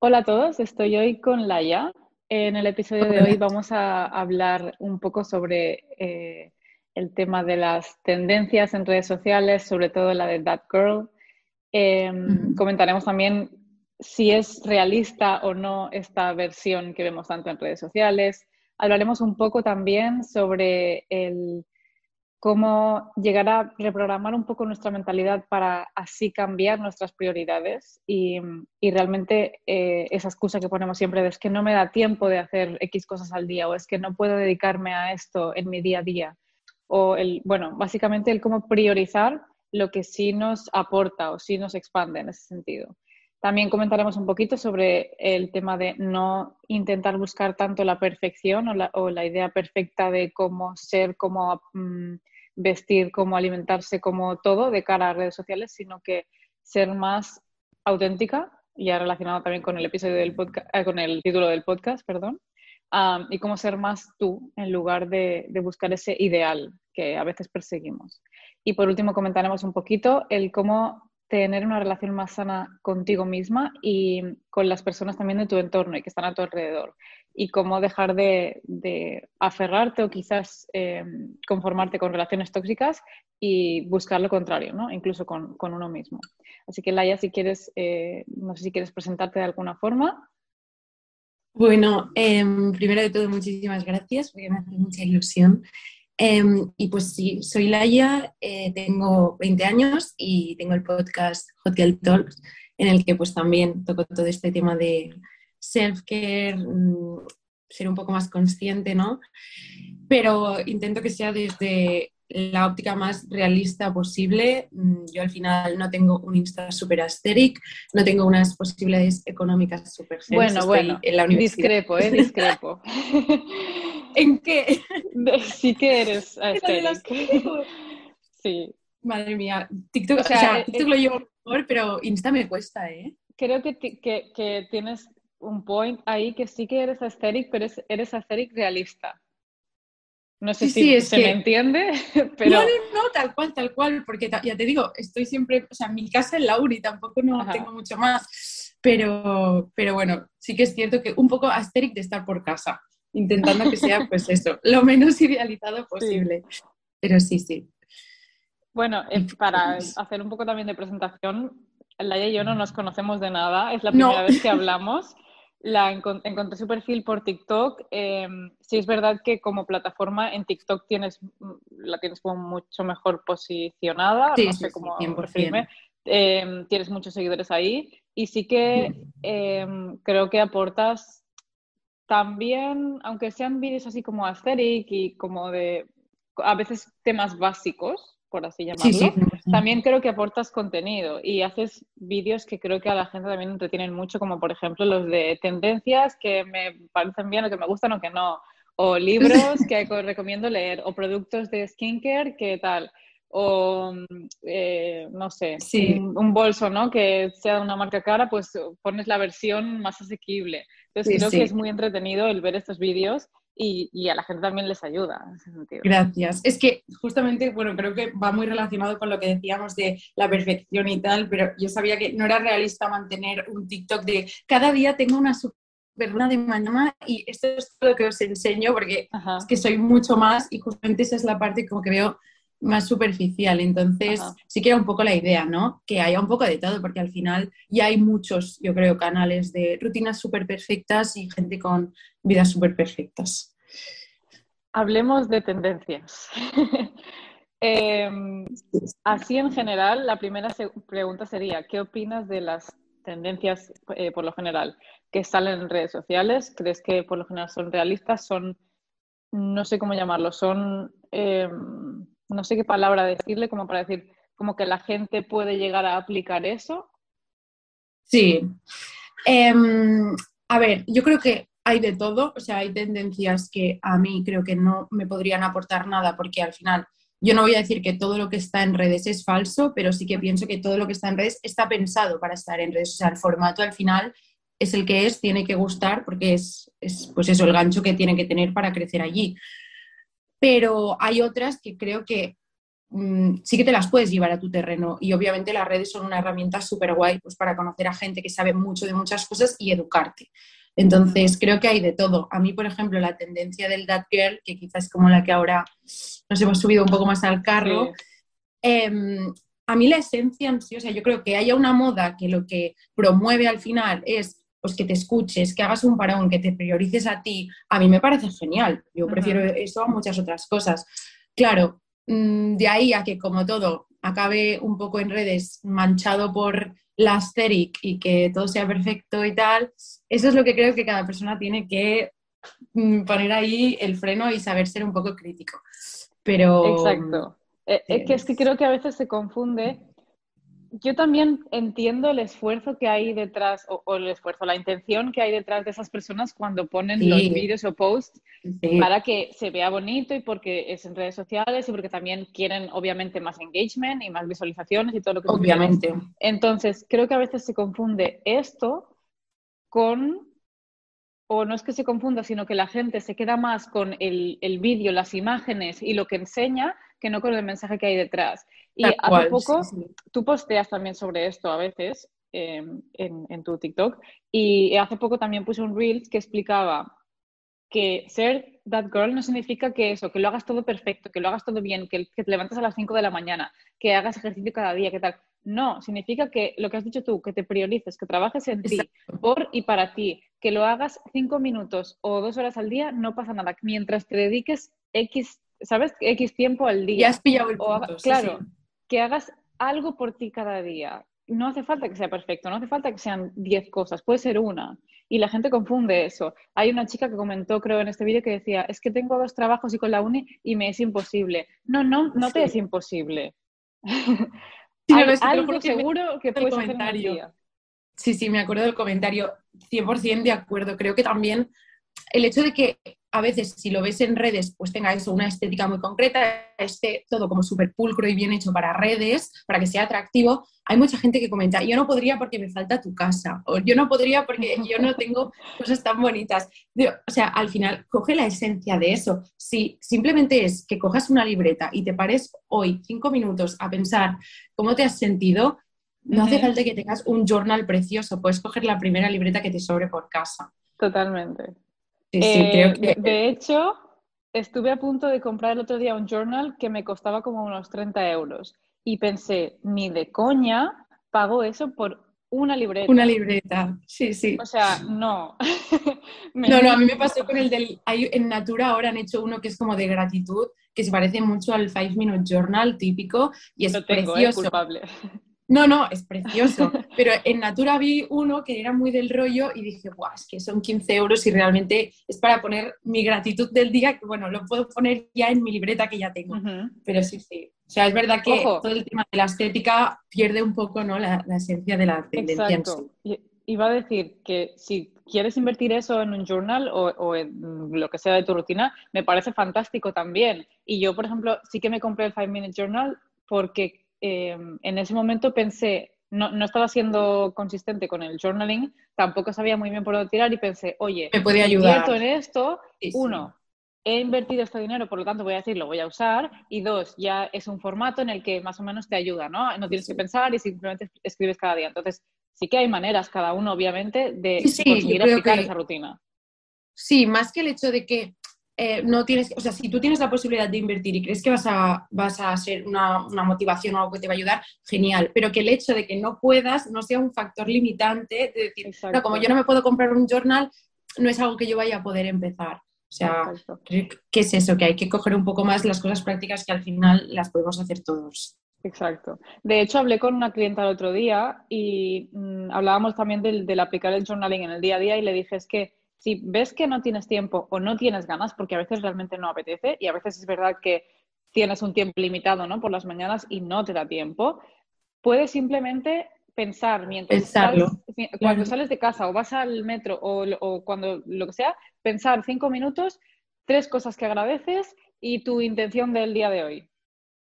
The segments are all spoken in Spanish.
Hola a todos, estoy hoy con Laia. En el episodio de hoy vamos a hablar un poco sobre eh, el tema de las tendencias en redes sociales, sobre todo la de That Girl. Em, comentaremos también si es realista o no esta versión que vemos tanto en redes sociales. Hablaremos un poco también sobre el cómo llegar a reprogramar un poco nuestra mentalidad para así cambiar nuestras prioridades y, realmente eh, esa excusa que ponemos siempre de es que no me da tiempo de hacer X cosas al día o es que no puedo dedicarme a esto en mi día a día o el, bueno, básicamente el cómo priorizar lo que sí nos aporta o sí nos expande en ese sentido. También comentaremos un poquito sobre el tema de no intentar buscar tanto la perfección o la, idea perfecta de cómo ser, cómo mm, vestir, cómo alimentarse, cómo todo de cara a redes sociales, sino que ser más auténtica, ya relacionado también con el episodio del podcast, eh, con el título del podcast, perdón, y cómo ser más tú en lugar de, de buscar ese ideal que a veces perseguimos. Y por último comentaremos un poquito el cómo tener una relación más sana contigo misma y con las personas también de tu entorno y que están a tu alrededor. Y cómo dejar de, aferrarte o quizás eh, conformarte con relaciones tóxicas y buscar lo contrario, ¿no? incluso con, uno mismo. Así que Laia, si quieres, eh, no sé si quieres presentarte de alguna forma. Bueno, em, primero de todo, muchísimas gracias, porque me hace mucha ilusión Em, y pues sí, soy Laia, eh, tengo 20 años y tengo el podcast Hot Girl Talks, en el que pues también toco todo este tema de self-care, mm, ser un poco más consciente, ¿no? Pero intento que sea desde la óptica más realista posible. Mm, yo al final no tengo un Insta super asteric, no tengo unas posibilidades económicas súper Bueno, bueno, en la discrepo, ¿eh? Discrepo. ¿En qué? Sí que eres Sí. Madre mía, TikTok, o sea, TikTok lo llevo mejor, pero Insta me cuesta, ¿eh? Creo que, que, que, tienes un point ahí que sí que eres aesthetic, pero eres aesthetic realista. No sé si se me entiende, pero... No, no, no, tal cual, tal cual, porque ya te digo, estoy siempre, o sea, mi casa es Lauri, tampoco no tengo mucho más, pero, pero bueno, sí que es cierto que un poco asteric de estar por casa intentando que sea, pues eso, lo menos idealizado posible. Pero sí, sí. Bueno, eh, para hacer un poco también de presentación, Laia y yo no nos conocemos de nada, es la primera vez que hablamos. La encontré su perfil por TikTok. Eh, sí es verdad que como plataforma en TikTok tienes, la tienes como mucho mejor posicionada, no sé cómo referirme. Eh, tienes muchos seguidores ahí y sí que em, creo que aportas también, aunque sean vídeos así como aesthetic y como de a veces temas básicos, por así llamarlo, también creo que aportas contenido y haces vídeos que creo que a la gente también entretienen mucho, como por ejemplo los de tendencias que me parecen bien o que me gustan o que no, o libros que recomiendo leer, o productos de skincare que tal o eh, no sé, un, bolso, ¿no? Que sea de una marca cara, pues pones la versión más asequible. Entonces creo que es muy entretenido el ver estos vídeos y, y, a la gente también les ayuda en ese sentido. Gracias. Es que justamente, bueno, creo que va muy relacionado con lo que decíamos de la perfección y tal, pero yo sabía que no era realista mantener un TikTok de cada día tengo una super de mañana y esto es lo que os enseño porque es que soy mucho más y justamente esa es la parte como que veo más superficial. Entonces, sí que era un poco la idea, ¿no? Que haya un poco de todo, porque al final ya hay muchos, yo creo, canales de rutinas súper perfectas y gente con vidas súper perfectas. Hablemos de tendencias. Em, así en general, la primera pregunta sería, ¿qué opinas de las tendencias eh, por lo general que salen en redes sociales? ¿Crees que por lo general son realistas? ¿Son, no sé cómo llamarlo, son... Em, no sé qué palabra decirle, como para decir, como que la gente puede llegar a aplicar eso. Sí. Em, a ver, yo creo que hay de todo, o sea, hay tendencias que a mí creo que no me podrían aportar nada porque al final yo no voy a decir que todo lo que está en redes es falso, pero sí que pienso que todo lo que está en redes está pensado para estar en redes. O sea, el formato al final es el que es, tiene que gustar porque es, es pues eso, el gancho que tiene que tener para crecer allí pero hay otras que creo que mm, sí que te las puedes llevar a tu terreno y obviamente las redes son una herramienta súper guay pues, para conocer a gente que sabe mucho de muchas cosas y educarte. Entonces, creo que hay de todo. A mí, por ejemplo, la tendencia del That Girl, que quizás es como la que ahora nos hemos subido un poco más al carro, em, a mí la esencia sí, o sea, yo creo que haya una moda que lo que promueve al final es pues que te escuches, que hagas un parón, que te priorices a ti, a mí me parece genial. Yo prefiero eso a muchas otras cosas. Claro, mm, de ahí a que como todo acabe un poco en redes manchado por la aesthetic y que todo sea perfecto y tal, eso es lo que creo que cada persona tiene que mm, poner ahí el freno y saber ser un poco crítico. Pero... Exacto. Eh, es que, es que creo que a veces se confunde yo también entiendo el esfuerzo que hay detrás, o, el esfuerzo, la intención que hay detrás de esas personas cuando ponen los vídeos o posts para que se vea bonito y porque es en redes sociales y porque también quieren obviamente más engagement y más visualizaciones y todo lo que Obviamente. Entonces, creo que a veces se confunde esto con o no es que se confunda, sino que la gente se queda más con el, el vídeo, las imágenes y lo que enseña que no con el mensaje que hay detrás. Y hace poco tú posteas también sobre esto a veces em, en, en, tu TikTok y hace poco también puse un Reels que explicaba que ser that girl no significa que eso, que lo hagas todo perfecto, que lo hagas todo bien, que, que te levantes a las 5 de la mañana, que hagas ejercicio cada día, que tal. No, significa que lo que has dicho tú, que te priorices, que trabajes en ti, por y para ti, que lo hagas cinco minutos o dos horas al día, no pasa nada. Mientras te dediques X, ¿sabes? X tiempo al día. Ya has pillado el punto, Claro, que hagas algo por ti cada día. No hace falta que sea perfecto, no hace falta que sean diez cosas, puede ser una. Y la gente confunde eso. Hay una chica que comentó, creo, en este vídeo que decía, es que tengo dos trabajos y con la uni y me es imposible. No, no, no te es imposible. Sí, algo seguro que puedes comentario. Sí, sí, me acuerdo del comentario. 100% de acuerdo. Creo que también el hecho de que a veces si lo ves en redes, pues tenga eso, una estética muy concreta, esté todo como súper pulcro y bien hecho para redes, para que sea atractivo, hay mucha gente que comenta, yo no podría porque me falta tu casa, o yo no podría porque yo no tengo cosas tan bonitas. O sea, al final, coge la esencia de eso. Si simplemente es que cojas una libreta y te pares hoy cinco minutos a pensar cómo te has sentido, no hace falta que tengas un journal precioso, puedes coger la primera libreta que te sobre por casa. Totalmente. Eh, de hecho, estuve a punto de comprar el otro día un journal que me costaba como unos 30 euros y pensé, ni de coña pago eso por una libreta. Una libreta, sí, sí. O sea, no. no, no, a mí me pasó con el del... en Natura ahora han hecho uno que es como de gratitud, que se parece mucho al Five Minute Journal típico y es tengo, eh, precioso. No, no, es precioso. Pero en Natura vi uno que era muy del rollo y dije, guau, es que son 15 euros y realmente es para poner mi gratitud del día, que bueno, lo puedo poner ya en mi libreta que ya tengo. Pero sí, sí. O sea, es verdad que todo el tema de la estética pierde un poco ¿no? la, esencia de la tendencia. Exacto. Iba a decir que si quieres invertir eso en un journal o, o, en lo que sea de tu rutina, me parece fantástico también. Y yo, por ejemplo, sí que me compré el Five Minute Journal porque Em, en ese momento pensé, no, no, estaba siendo consistente con el journaling, tampoco sabía muy bien por dónde tirar y pensé, oye, me puede ayudar. en esto, uno, he invertido este dinero, por lo tanto voy a decir, lo voy a usar, y dos, ya es un formato en el que más o menos te ayuda, ¿no? No tienes que pensar y simplemente escribes cada día. Entonces, sí que hay maneras, cada uno, obviamente, de conseguir aplicar esa rutina. Sí, más que el hecho de que eh, no tienes, o sea, si tú tienes la posibilidad de invertir y crees que vas a, vas a ser una, motivación o algo que te va a ayudar, genial, pero que el hecho de que no puedas no sea un factor limitante de decir, no, como yo no me puedo comprar un journal, no es algo que yo vaya a poder empezar. O sea, ¿qué es eso? Que hay que coger un poco más las cosas prácticas que al final las podemos hacer todos. Exacto. De hecho, hablé con una clienta el otro día y mm, hablábamos también del, del aplicar el journaling en el día a día y le dije es que si ves que no tienes tiempo o no tienes ganas, porque a veces realmente no apetece y a veces es verdad que tienes un tiempo limitado ¿no? por las mañanas y no te da tiempo, puedes simplemente pensar mientras sales, cuando sales de casa o vas al metro o, cuando lo que sea, pensar cinco minutos, tres cosas que agradeces y tu intención del día de hoy.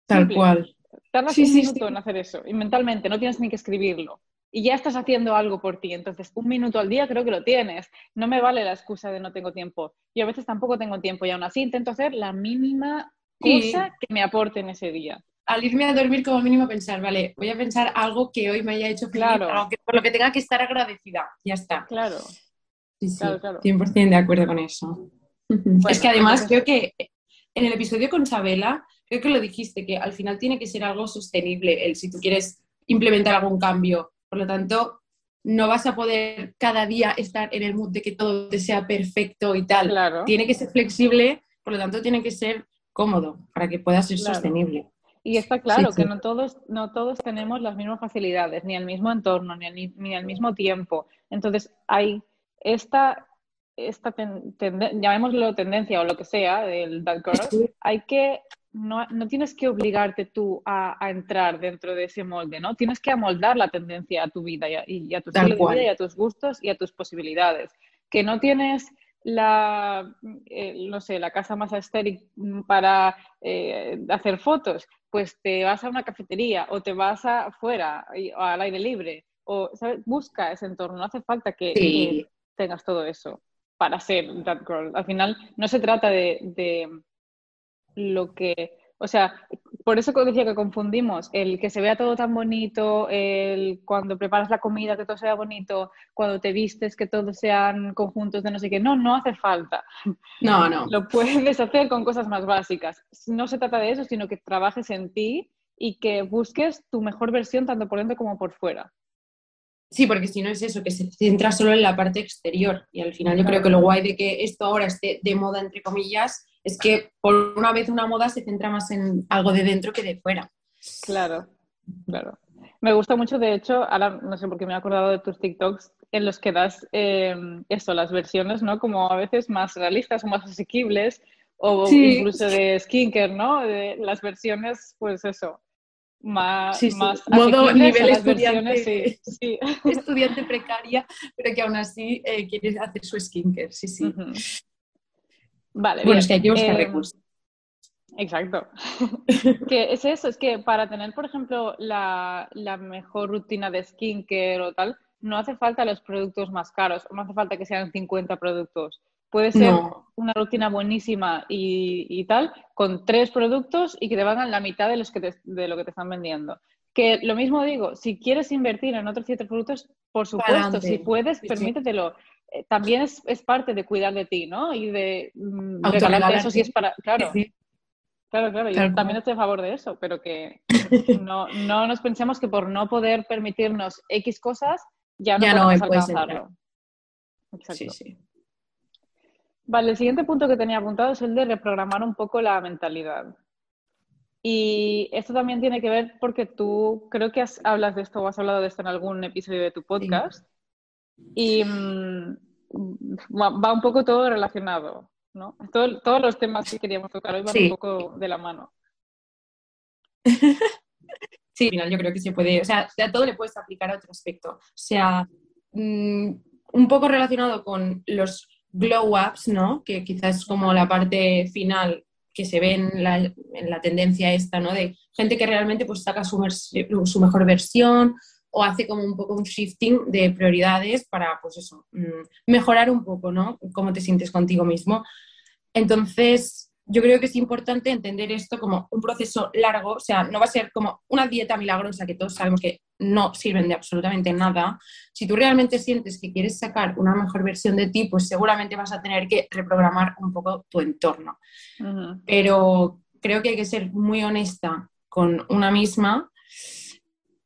Tal cual. Tardas un minuto en hacer eso y mentalmente, no tienes ni que escribirlo y ya estás haciendo algo por ti. Entonces, un minuto al día creo que lo tienes. No me vale la excusa de no tengo tiempo. Yo a veces tampoco tengo tiempo y aún así intento hacer la mínima cosa que me aporte en ese día. al irme a dormir como mínimo pensar, vale, voy a pensar algo que hoy me haya hecho feliz, Claro. por lo que tenga que estar agradecida. Ya está. Claro. Sí, sí, Claro, claro. 100% de acuerdo con eso. es que además entonces- creo que en el episodio con Sabela, creo que lo dijiste, que al final tiene que ser algo sostenible, el si tú quieres implementar algún cambio. Por lo tanto, no vas a poder cada día estar en el mood de que todo te sea perfecto y tal. Claro. Tiene que ser flexible, por lo tanto, tiene que ser cómodo para que pueda ser Claro. sostenible. Y está claro Sí, que no todos, no todos tenemos las mismas facilidades, ni el mismo entorno, ni, el- ni al mismo tiempo. Entonces, hay esta, esta ten- llamémoslo tendencia o lo que sea, del that girl, hay que, no, no tienes que obligarte tú a, a entrar dentro de ese molde, ¿no? Tienes que amoldar la tendencia a tu vida y a, y a tu Tal estilo de vida y a tus gustos y a tus posibilidades. Que no tienes la, eh, no sé, la casa más estéril para eh, hacer fotos, pues te vas a una cafetería o te vas afuera al aire libre o ¿sabes? busca ese entorno, no hace falta que, tengas todo eso para ser that girl. Al final no se trata de, de lo que, o sea, por eso decía que confundimos el que se vea todo tan bonito, el cuando preparas la comida que todo sea bonito, cuando te vistes que todos sean conjuntos de no sé qué. No, no hace falta. no, no. Lo puedes hacer con cosas más básicas. No se trata de eso, sino que trabajes en ti y que busques tu mejor versión tanto por dentro como por fuera. Sí, porque si no es eso, que se centra solo en la parte exterior. Y al final yo Claro. creo que lo guay de que esto ahora esté de moda, entre comillas, es que por una vez una moda se centra más en algo de dentro que de fuera. Claro, claro. Me gusta mucho, de hecho, ahora no sé por qué me he acordado de tus TikToks en los que das eh, eso, las versiones, ¿no? Como a veces más realistas o más asequibles, o Sí. incluso de skincare, ¿no? De las versiones, pues eso, más, Sí, sí. más Modo nivel estudiante. sí. Estudiante precaria, pero que aún así eh, quiere hacer su skincare. Sí, sí. Vale, Bueno, bien. es que hay que buscar Eh, recursos. Exacto. que es eso, es que para tener, por ejemplo, la, la mejor rutina de skincare o tal, no hace falta los productos más caros, no hace falta que sean 50 productos. Puede ser No. una rutina buenísima y, y tal, con tres productos y que te valgan la mitad de, los que te- de lo que te están vendiendo. Que lo mismo digo, si quieres invertir en otros siete productos, por supuesto, si puedes, Sí, sí. Eh, También es, es parte de cuidar de ti, ¿no? Y de mm, regalarte eso si es para... Claro. Sí. Claro, claro, yo también estoy a favor de eso, pero que no, no nos pensemos que por no poder permitirnos X cosas ya no Ya no podemos puedes alcanzarlo. Exacto. Sí, sí. Vale, el siguiente punto que tenía apuntado es el de reprogramar un poco la mentalidad. Y esto también tiene que ver porque tú creo que has, hablas de esto o has hablado de esto en algún episodio de tu podcast. Y mm, va, un poco todo relacionado, ¿no? Todo- todos los temas que queríamos tocar hoy van Sí. un poco de la mano. Sí, al final yo creo que se puede, o sea, a todo le puedes aplicar a otro aspecto. O sea, mm, un poco relacionado con los glow ups, ¿no? Que quizás es como la parte final que se ve en la, en la tendencia esta, ¿no? De gente que realmente pues saca su mejor versión o hace como un poco un shifting de prioridades para, pues eso, mm, mejorar un poco, ¿no? Cómo te sientes contigo mismo. Entonces, yo creo que es importante entender esto como un proceso largo, o sea, no va a ser como una dieta milagrosa que todos sabemos que no sirven de absolutamente nada. Si tú realmente sientes que quieres sacar una mejor versión de ti, pues seguramente vas a tener que reprogramar un poco tu entorno. Pero creo que hay que ser muy honesta con una misma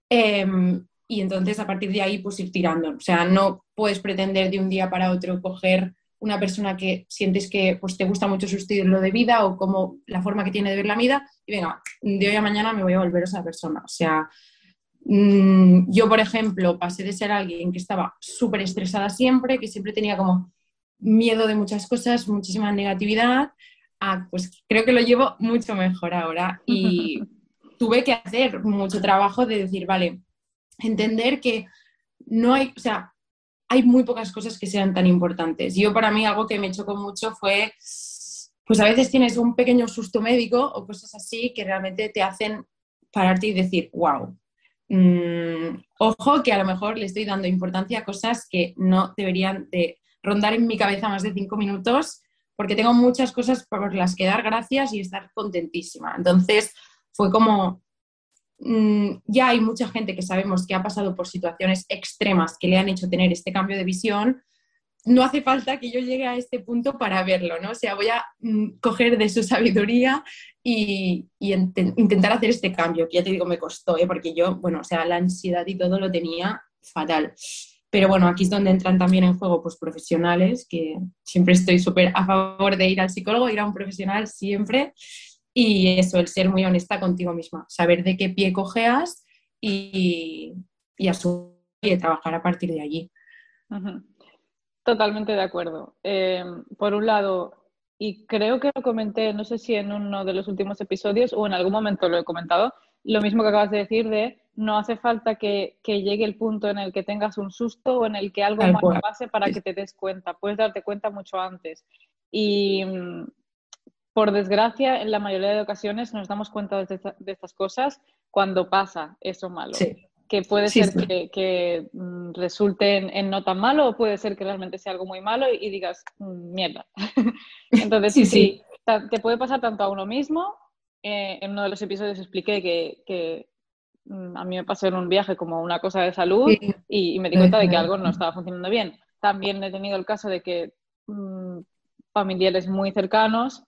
em, y entonces a partir de ahí pues ir tirando. O sea, no puedes pretender de un día para otro coger una persona que sientes que pues, te gusta mucho su estilo de vida o como la forma que tiene de ver la vida y venga, de hoy a mañana me voy a volver esa persona. O sea, mm, yo, por ejemplo, pasé de ser alguien que estaba súper estresada siempre, que siempre tenía como miedo de muchas cosas, muchísima negatividad, a, pues creo que lo llevo mucho mejor ahora y tuve que hacer mucho trabajo de decir, vale, entender que no hay, o sea, hay muy pocas cosas que sean tan importantes. Yo para mí algo que me chocó mucho fue, pues a veces tienes un pequeño susto médico o cosas así que realmente te hacen pararte y decir, wow, mm, ojo que a lo mejor le estoy dando importancia a cosas que no deberían de rondar en mi cabeza más de cinco minutos porque tengo muchas cosas por las que dar gracias y estar contentísima. Entonces fue como ya hay mucha gente que sabemos que ha pasado por situaciones extremas que le han hecho tener este cambio de visión, no hace falta que yo llegue a este punto para verlo, ¿no? O sea, voy a mm, coger de su sabiduría y, intentar hacer este cambio, que ya te digo, me costó, ¿eh? porque yo, bueno, o sea, la ansiedad y todo lo tenía fatal. Pero bueno, aquí es donde entran también en juego pues profesionales, que siempre estoy súper a favor de ir al psicólogo, ir a un profesional siempre. Y eso, el ser muy honesta contigo misma, saber de qué pie cojeas y, y asumir y trabajar a partir de allí. Totalmente de acuerdo. Eh, por un lado, y creo que lo comenté, no sé si en uno de los últimos episodios o en algún momento lo he comentado, lo mismo que acabas de decir de no hace falta que, llegue el punto en el que tengas un susto o en el que algo más pase para que te des cuenta. Puedes darte cuenta mucho antes. Y mm, por desgracia, en la mayoría de ocasiones nos damos cuenta de, estas cosas cuando pasa eso malo. Que puede ser que, mm, resulte en, no tan malo o puede ser que realmente sea algo muy malo y, digas, mm, mierda. Entonces, sí, sí, te puede pasar tanto a uno mismo. Eh, en uno de los episodios expliqué que, a mí me pasó en un viaje como una cosa de salud y, me di cuenta de que algo no estaba funcionando bien. También he tenido el caso de que familiares muy cercanos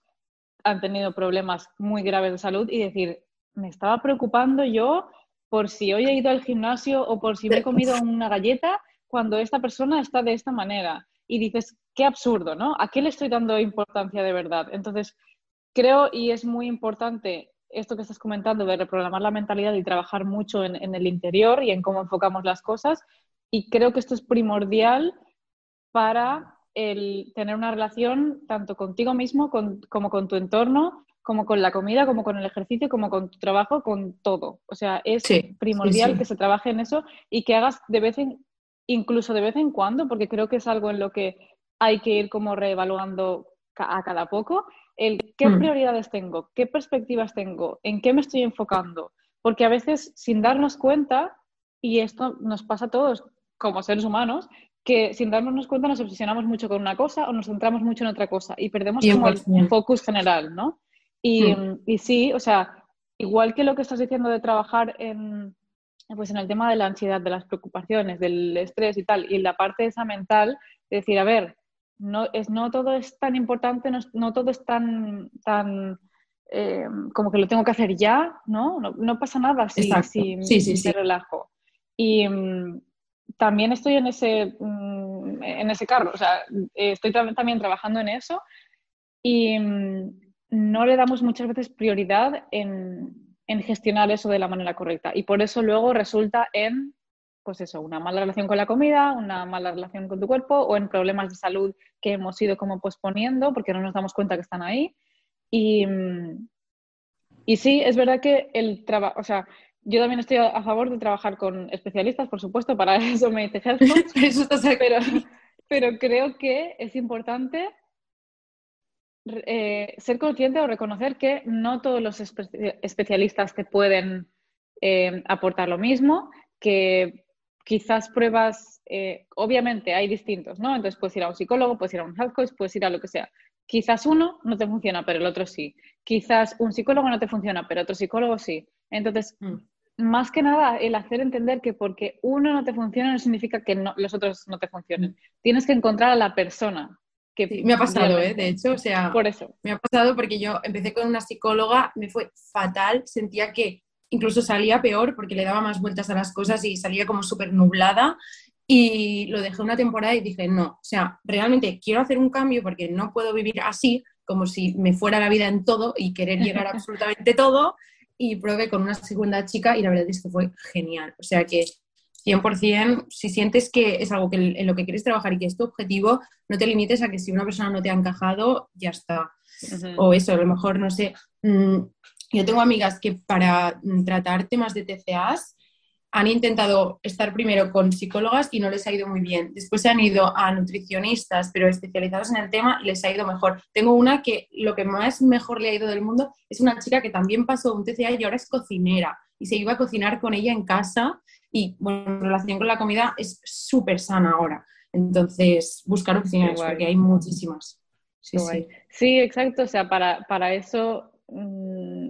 han tenido problemas muy graves de salud y decir, me estaba preocupando yo por si hoy he ido al gimnasio o por si me he comido una galleta cuando esta persona está de esta manera. Y dices, qué absurdo, ¿no? ¿A qué le estoy dando importancia de verdad? Entonces, creo y es muy importante esto que estás comentando de reprogramar la mentalidad y trabajar mucho en, en el interior y en cómo enfocamos las cosas. Y creo que esto es primordial para el tener una relación tanto contigo mismo como con tu entorno, como con la comida, como con el ejercicio, como con tu trabajo, con todo. O sea, es primordial que se trabaje en eso y que hagas de vez en, incluso de vez en cuando, porque creo que es algo en lo que hay que ir como reevaluando a cada poco, el qué mm. prioridades tengo, qué perspectivas tengo, en qué me estoy enfocando. Porque a veces, sin darnos cuenta, y esto nos pasa a todos como seres humanos, que sin darnos cuenta nos obsesionamos mucho con una cosa o nos centramos mucho en otra cosa y perdemos como el focus general, ¿no? Y, hmm. y, sí, o sea, igual que lo que estás diciendo de trabajar en, pues en el tema de la ansiedad, de las preocupaciones, del estrés y tal, y la parte esa mental, de decir, a ver, no, es, no todo es tan importante, no, todo es tan, tan eh, como que lo tengo que hacer ya, ¿no? No, pasa nada si, si, si, si, relajo. Y, también estoy en ese, mm, en ese carro, o sea, estoy también trabajando en eso y mm, no le damos muchas veces prioridad en, en, gestionar eso de la manera correcta y por eso luego resulta en, pues eso, una mala relación con la comida, una mala relación con tu cuerpo o en problemas de salud que hemos ido como posponiendo porque no nos damos cuenta que están ahí y, mm, y sí, es verdad que el trabajo, o sea, yo también estoy a favor de trabajar con especialistas, por supuesto, para eso me dice Health pero, pero creo que es importante eh, ser consciente o reconocer que no todos los especialistas te pueden eh, aportar lo mismo, que quizás pruebas, eh, obviamente hay distintos, ¿no? Entonces puedes ir a un psicólogo, puedes ir a un health coach, puedes ir a lo que sea. Quizás uno no te funciona, pero el otro sí. Quizás un psicólogo no te funciona, pero otro psicólogo sí. Entonces, mm más que nada el hacer entender que porque uno no te funciona no significa que los otros no te funcionen. Mm. Tienes que encontrar a la persona. Que me ha pasado, ¿eh? de hecho, o sea, por eso. Me ha pasado porque yo empecé con una psicóloga, me fue fatal, sentía que incluso salía peor porque le daba más vueltas a las cosas y salía como súper nublada y lo dejé una temporada y dije, no, o sea, realmente quiero hacer un cambio porque no puedo vivir así, como si me fuera la vida en todo y querer llegar a absolutamente todo y probé con una segunda chica y la verdad es que fue genial. O sea que 100%, si sientes que es algo que, en lo que quieres trabajar y que es tu objetivo, no te limites a que si una persona no te ha encajado, ya está. O eso, a lo mejor, no sé. Mm, yo tengo amigas que para mm, tratar temas de TCAs han intentado estar primero con psicólogas y no les ha ido muy bien. Después se han ido a nutricionistas, pero especializados en el tema, y les ha ido mejor. Tengo una que lo que más mejor le ha ido del mundo es una chica que también pasó un TCA y ahora es cocinera y se iba a cocinar con ella en casa y bueno, en relación con la comida es súper sana ahora. Entonces, buscar opciones porque hay muchísimas. Sí, sí. sí, exacto. O sea, para, para eso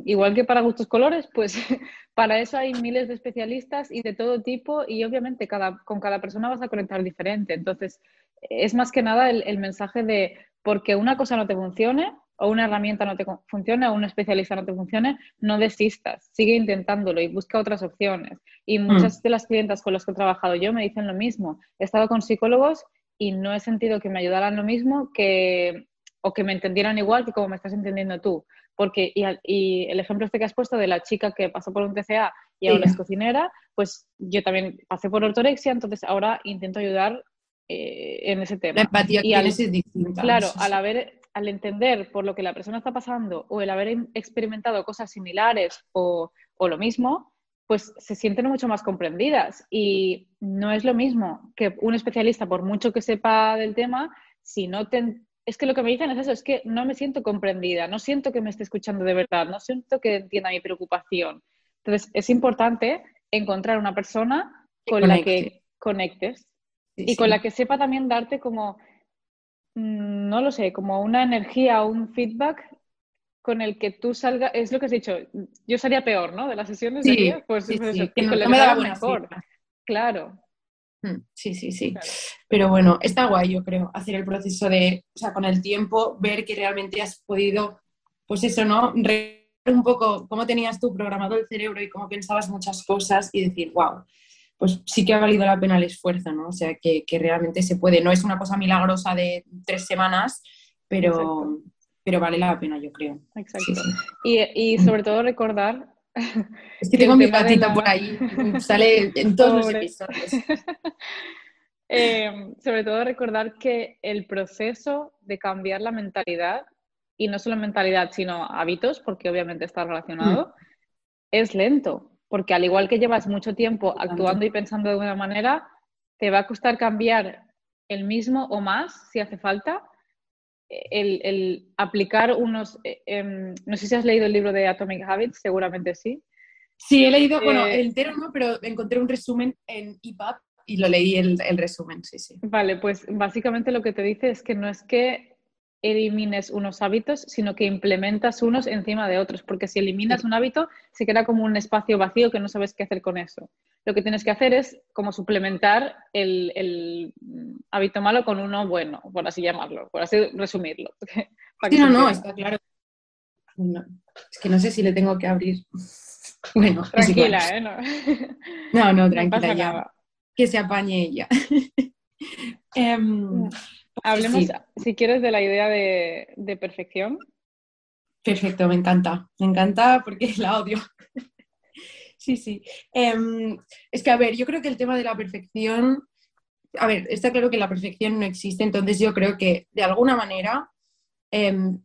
igual que para gustos colores, pues para eso hay miles de especialistas y de todo tipo y obviamente cada, con cada persona vas a conectar diferente. Entonces, es más que nada el, mensaje de porque una cosa no te funcione o una herramienta no te funcione o un especialista no te funcione, no desistas, sigue intentándolo y busca otras opciones. Y mm. muchas de las clientas con las que he trabajado yo me dicen lo mismo. He estado con psicólogos y no he sentido que me ayudaran lo mismo que o que me entendieran igual que como me estás entendiendo tú. Porque, y, el ejemplo este que has puesto de la chica que pasó por un TCA y ahora es cocinera, pues yo también pasé por ortorexia, entonces ahora intento ayudar eh, en ese tema. La empatía y al, es distinta. Claro, al haber, al entender por lo que la persona está pasando o el haber experimentado cosas similares o, o lo mismo, pues se sienten mucho más comprendidas. Y no es lo mismo que un especialista, por mucho que sepa del tema, si no te, es que lo que me dicen es eso, es que no me siento comprendida, no siento que me esté escuchando de verdad, no siento que entienda mi preocupación. Entonces, es importante encontrar una persona con la que conectes y con la que sepa también darte como, mm, no lo sé, como una energía o un feedback con el que tú salgas, es lo que has dicho, yo sería peor, ¿no? De las sesiones de pues, pues eso, que, no, me daba mejor. Claro, Mm, sí, sí, sí. Pero bueno, está guay, yo creo, hacer el proceso de, o sea, con el tiempo, ver que realmente has podido, pues eso, ¿no? Re un poco cómo tenías tú programado el cerebro y cómo pensabas muchas cosas y decir, wow, pues sí que ha valido la pena el esfuerzo, ¿no? O sea, que, realmente se puede. No es una cosa milagrosa de tres semanas, pero, pero vale la pena, yo creo. Exacto. Y, y sobre todo recordar es que tengo mi gatita por ahí, sale en todos los episodios. Eh, sobre todo recordar que el proceso de cambiar la mentalidad, y no solo mentalidad, sino hábitos, porque obviamente está relacionado, mm. es lento, porque al igual que llevas mucho tiempo actuando y pensando de una manera, te va a costar cambiar el mismo o más si hace falta, el, aplicar unos, eh, em, no sé si has leído el libro de Atomic Habits, seguramente sí. Sí, he leído, bueno, eh, entero no, pero encontré un resumen en EPUB y lo leí el, el resumen, sí, sí. Vale, pues básicamente lo que te dice es que no es que elimines unos hábitos, sino que implementas unos encima de otros, porque si eliminas un hábito, se queda como un espacio vacío que no sabes qué hacer con eso. Lo que tienes que hacer es como suplementar el, hábito malo con uno bueno, por así llamarlo, por así resumirlo. Sí, no, no, está claro. es que no sé si le tengo que abrir. Bueno, tranquila, ¿eh? No, no, tranquila, ya. Que se apañe ella. Em, Hablemos, si quieres, de la idea de, perfección. Perfecto, me encanta. Me encanta porque la odio. sí, sí. Em, es que, a ver, yo creo que el tema de la perfección, a ver, está claro que la perfección no existe, entonces yo creo que de alguna manera em,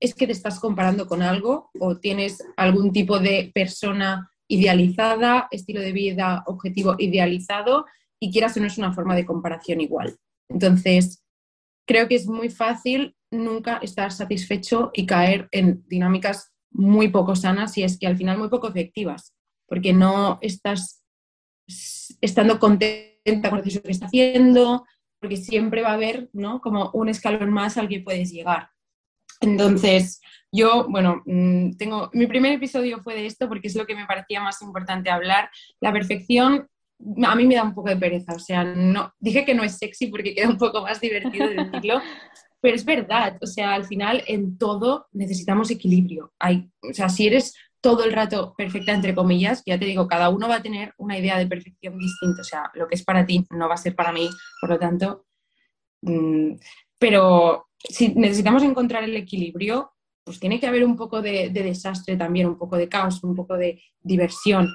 es que te estás comparando con algo o tienes algún tipo de persona idealizada, estilo de vida, objetivo idealizado y quieras o no es una forma de comparación igual. Entonces, creo que es muy fácil nunca estar satisfecho y caer en dinámicas muy poco sanas y es que al final muy poco efectivas, porque no estás estando contenta con el proceso que estás haciendo, porque siempre va a haber ¿no? como un escalón más al que puedes llegar. Entonces, yo, bueno, mm, tengo, mi primer episodio fue de esto porque es lo que me parecía más importante hablar. La perfección a mí me da un poco de pereza, o sea, no, dije que no es sexy porque queda un poco más divertido decirlo, pero es verdad, o sea, al final en todo necesitamos equilibrio. Hay, o sea, si eres todo el rato perfecta, entre comillas, ya te digo, cada uno va a tener una idea de perfección distinta, o sea, lo que es para ti no va a ser para mí, por lo tanto, mm, pero si necesitamos encontrar el equilibrio, pues tiene que haber un poco de, de desastre también, un poco de caos, un poco de diversión.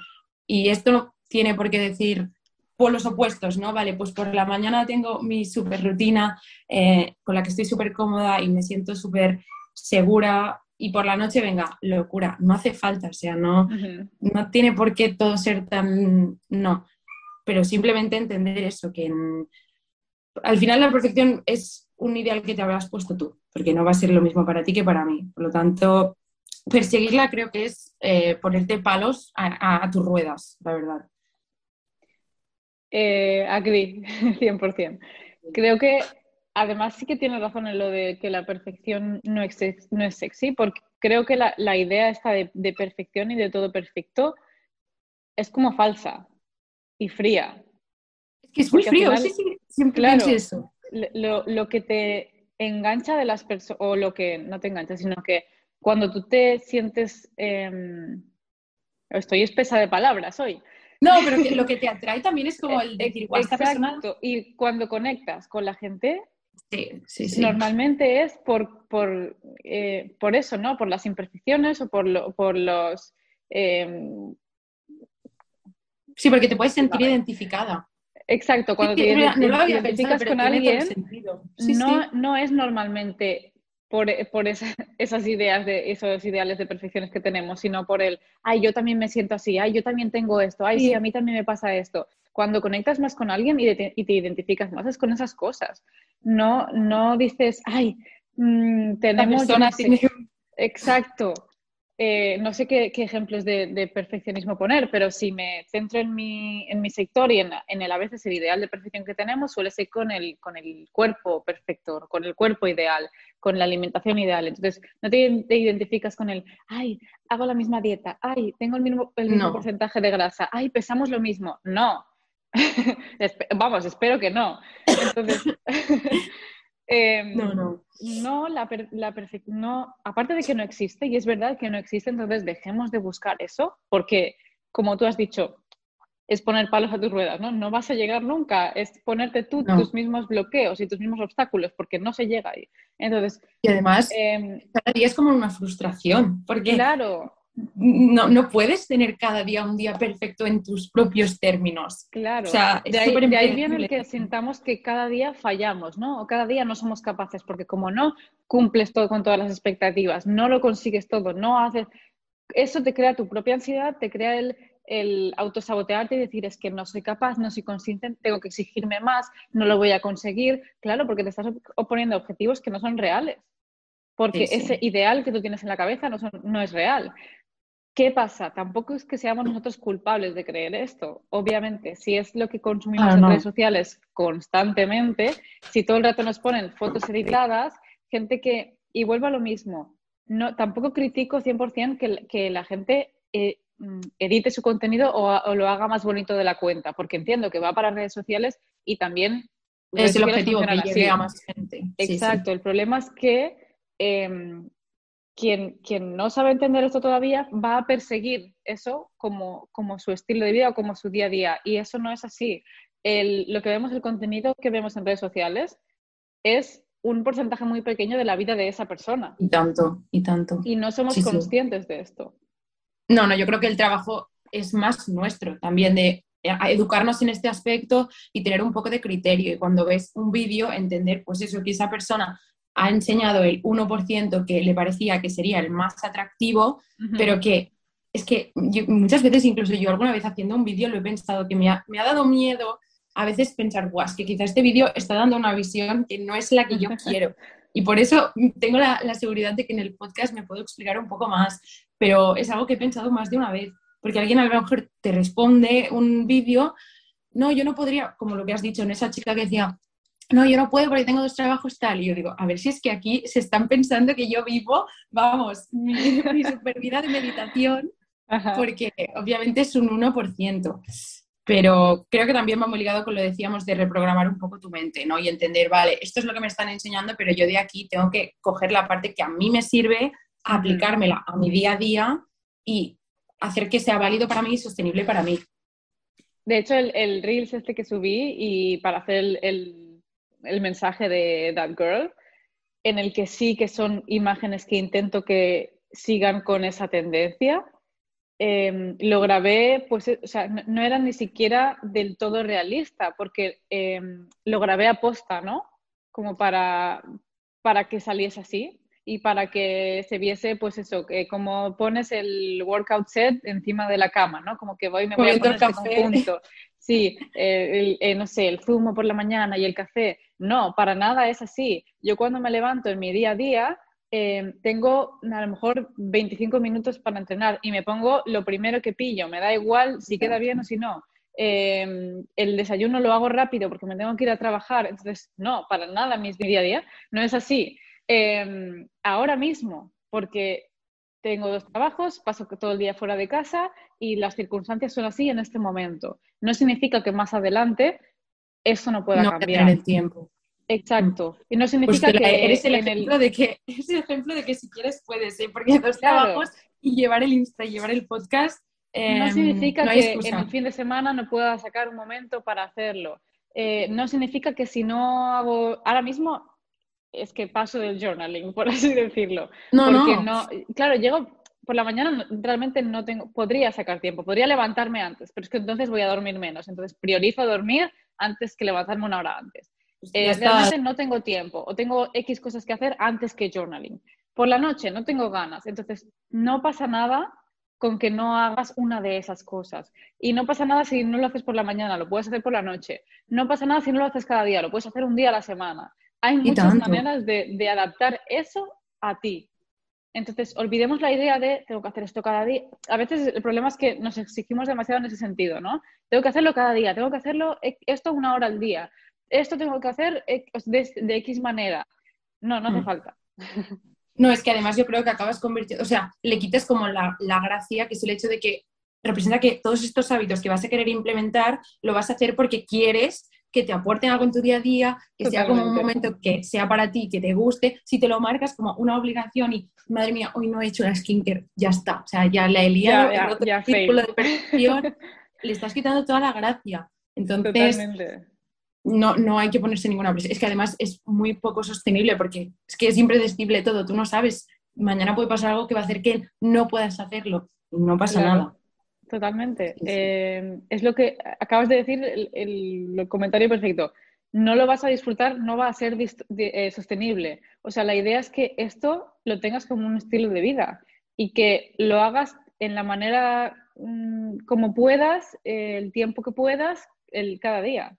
Y esto tiene por qué decir por los opuestos, ¿no? Vale, pues por la mañana tengo mi super rutina eh, con la que estoy súper cómoda y me siento súper segura y por la noche, venga, locura, no hace falta, o sea, no, no tiene por qué todo ser tan, no, pero simplemente entender eso, que al final la perfección es un ideal que te habrás puesto tú, porque no va a ser lo mismo para ti que para mí, por lo tanto, perseguirla creo que es eh, ponerte palos a tus ruedas, la verdad. Eh, agree, 100%. Creo que además sí que tiene razón en lo de que la perfección no es, no es sexy, porque creo que la, idea esta de, perfección y de todo perfecto es como falsa y fría. Es que es muy frío, sí, sí, siempre claro, eso. Lo, que te engancha de las personas, o lo que no te engancha, sino que cuando tú te sientes... Em, estoy espesa de palabras hoy. No, pero lo que te atrae también es como el decir, Exacto. Y cuando conectas con la gente, Normalmente es por, por, eh, por, eso, ¿no? Por las imperfecciones o por, por los... Em, sí, porque te puedes sentir identificada. Exacto, cuando te, identificas con alguien, no, no es normalmente por, por esas ideas de esos ideales de perfecciones que tenemos, sino por el, ay, yo también me siento así, ay, yo también tengo esto, ay, sí, a mí también me pasa esto. Cuando conectas más con alguien y te, y te identificas más es con esas cosas. No, no dices, ay, mmm, tenemos... Exacto. Eh, no sé qué, ejemplos de, perfeccionismo poner, pero si me centro en mi, en mi sector y en, el a veces el ideal de perfección que tenemos, suele ser con el, con el cuerpo perfecto, con el cuerpo ideal, con la alimentación ideal. Entonces, no te, identificas con el, ay, hago la misma dieta, ay, tengo el mismo, el mismo porcentaje de grasa, ay, pesamos lo mismo. No. Vamos, espero que no. Entonces, Em, no, no. No, la, la no, aparte de que no existe, y es verdad que no existe, entonces dejemos de buscar eso, porque, como tú has dicho, es poner palos a tus ruedas, ¿no? No vas a llegar nunca, es ponerte tú tus mismos bloqueos y tus mismos obstáculos, porque no se llega ahí. Entonces, y además, em, cada día es como una frustración, porque claro no, no, puedes tener cada día un día perfecto en tus propios términos. Claro, de, ahí, viene el que sintamos que cada día fallamos, ¿no? O cada día no somos capaces, porque como no cumples todo con todas las expectativas, no lo consigues todo, no haces... Eso te crea tu propia ansiedad, te crea el, el autosabotearte y decir es que no soy capaz, no soy consciente, tengo que exigirme más, no lo voy a conseguir. Claro, porque te estás oponiendo objetivos que no son reales. Porque ese ideal que tú tienes en la cabeza no, no es real. ¿Qué pasa? Tampoco es que seamos nosotros culpables de creer esto. Obviamente, si es lo que consumimos en redes sociales constantemente, si todo el rato nos ponen fotos editadas, gente que, y vuelvo a lo mismo, no, tampoco critico 100% que, que la gente eh, mm, edite su contenido o, lo haga más bonito de la cuenta, porque entiendo que va para redes sociales y también... Es el objetivo que llegue a más gente. Exacto, el problema es que em, quien, quien, no sabe entender esto todavía va a perseguir eso como, como, su estilo de vida o como su día a día. Y eso no es así. El, lo que vemos, el contenido que vemos en redes sociales, es un porcentaje muy pequeño de la vida de esa persona. Y tanto, y tanto. Y no somos conscientes de esto. No, no, yo creo que el trabajo es más nuestro también de educarnos en este aspecto y tener un poco de criterio. Y cuando ves un vídeo, entender, pues eso, que esa persona ha enseñado el 1% que le parecía que sería el más atractivo, pero que es que muchas veces, incluso yo alguna vez haciendo un vídeo, lo he pensado que me ha, dado miedo a veces pensar, guau, que quizá este vídeo está dando una visión que no es la que yo quiero. Y por eso tengo la, la, seguridad de que en el podcast me puedo explicar un poco más, pero es algo que he pensado más de una vez, porque alguien a lo mejor te responde un vídeo, no, yo no podría, como lo que has dicho, en esa chica que decía, no, yo no puedo porque tengo dos trabajos tal. Y yo digo, a ver si es que aquí se están pensando que yo vivo, vamos, mi, mi super vida de meditación, porque obviamente es un 1%. Pero creo que también va muy ligado con lo decíamos de reprogramar un poco tu mente, ¿no? Y entender, vale, esto es lo que me están enseñando, pero yo de aquí tengo que coger la parte que a mí me sirve, aplicármela a mi día a día y hacer que sea válido para mí y sostenible para mí. De hecho, el, el Reels este que subí y para hacer el el mensaje de That Girl, en el que sí que son imágenes que intento que sigan con esa tendencia. Em, lo grabé, pues, o sea, no, era ni siquiera del todo realista, porque em, lo grabé a posta, ¿no? Como para, para que saliese así y para que se viese, pues eso, que como pones el workout set encima de la cama, ¿no? Como que voy y me voy a poner este conjunto. Sí, eh, eh, no sé, el zumo por la mañana y el café. No, para nada es así. Yo cuando me levanto en mi día a día, eh, tengo a lo mejor 25 minutos para entrenar y me pongo lo primero que pillo. Me da igual si queda bien o si no. em, el desayuno lo hago rápido porque me tengo que ir a trabajar. Entonces, no, para nada mi día a día no es así. Em, ahora mismo, porque tengo dos trabajos, paso todo el día fuera de casa y las circunstancias son así en este momento. No significa que más adelante eso no pueda cambiar. el tiempo. Exacto. Y no significa pues que, eres el ejemplo de que es el ejemplo de que si quieres puedes, ¿eh? porque dos trabajos y llevar el Insta y llevar el podcast no em, significa que en el fin de semana no pueda sacar un momento para hacerlo. Eh, no significa que si no hago ahora mismo es que paso del journaling, por así decirlo. No, porque no. Claro, llego por la mañana, realmente no tengo, podría sacar tiempo, podría levantarme antes, pero es que entonces voy a dormir menos. Entonces priorizo dormir antes que levantarme una hora antes. Pues eh, realmente no tengo tiempo o tengo X cosas que hacer antes que journaling. Por la noche no tengo ganas, entonces no pasa nada con que no hagas una de esas cosas. Y no pasa nada si no lo haces por la mañana, lo puedes hacer por la noche. No pasa nada si no lo haces cada día, lo puedes hacer un día a la semana. Hay muchas maneras de, adaptar eso a ti. Entonces, olvidemos la idea de tengo que hacer esto cada día. A veces el problema es que nos exigimos demasiado en ese sentido, ¿no? Tengo que hacerlo cada día, tengo que hacerlo esto una hora al día, esto tengo que hacer de, X manera. No, no hace mm. falta. No, es que además yo creo que acabas convirtiendo, o sea, le quitas como la, la gracia, que es el hecho de que representa que todos estos hábitos que vas a querer implementar lo vas a hacer porque quieres que te aporten algo en tu día a día, que sea como un momento que sea para ti, que te guste. Si te lo marcas como una obligación y, madre mía, hoy no he hecho la skincare, ya está. O sea, ya la he liado, ya, el círculo de perfección, le estás quitando toda la gracia. Entonces, no, no hay que ponerse ninguna presión. Es que además es muy poco sostenible porque es que es impredecible todo. Tú no sabes, mañana puede pasar algo que va a hacer que no puedas hacerlo. No pasa nada. Totalmente. Eh, es lo que acabas de decir, el, comentario perfecto. No lo vas a disfrutar, no va a ser eh, sostenible. O sea, la idea es que esto lo tengas como un estilo de vida y que lo hagas en la manera mm, como puedas, el tiempo que puedas, el, cada día.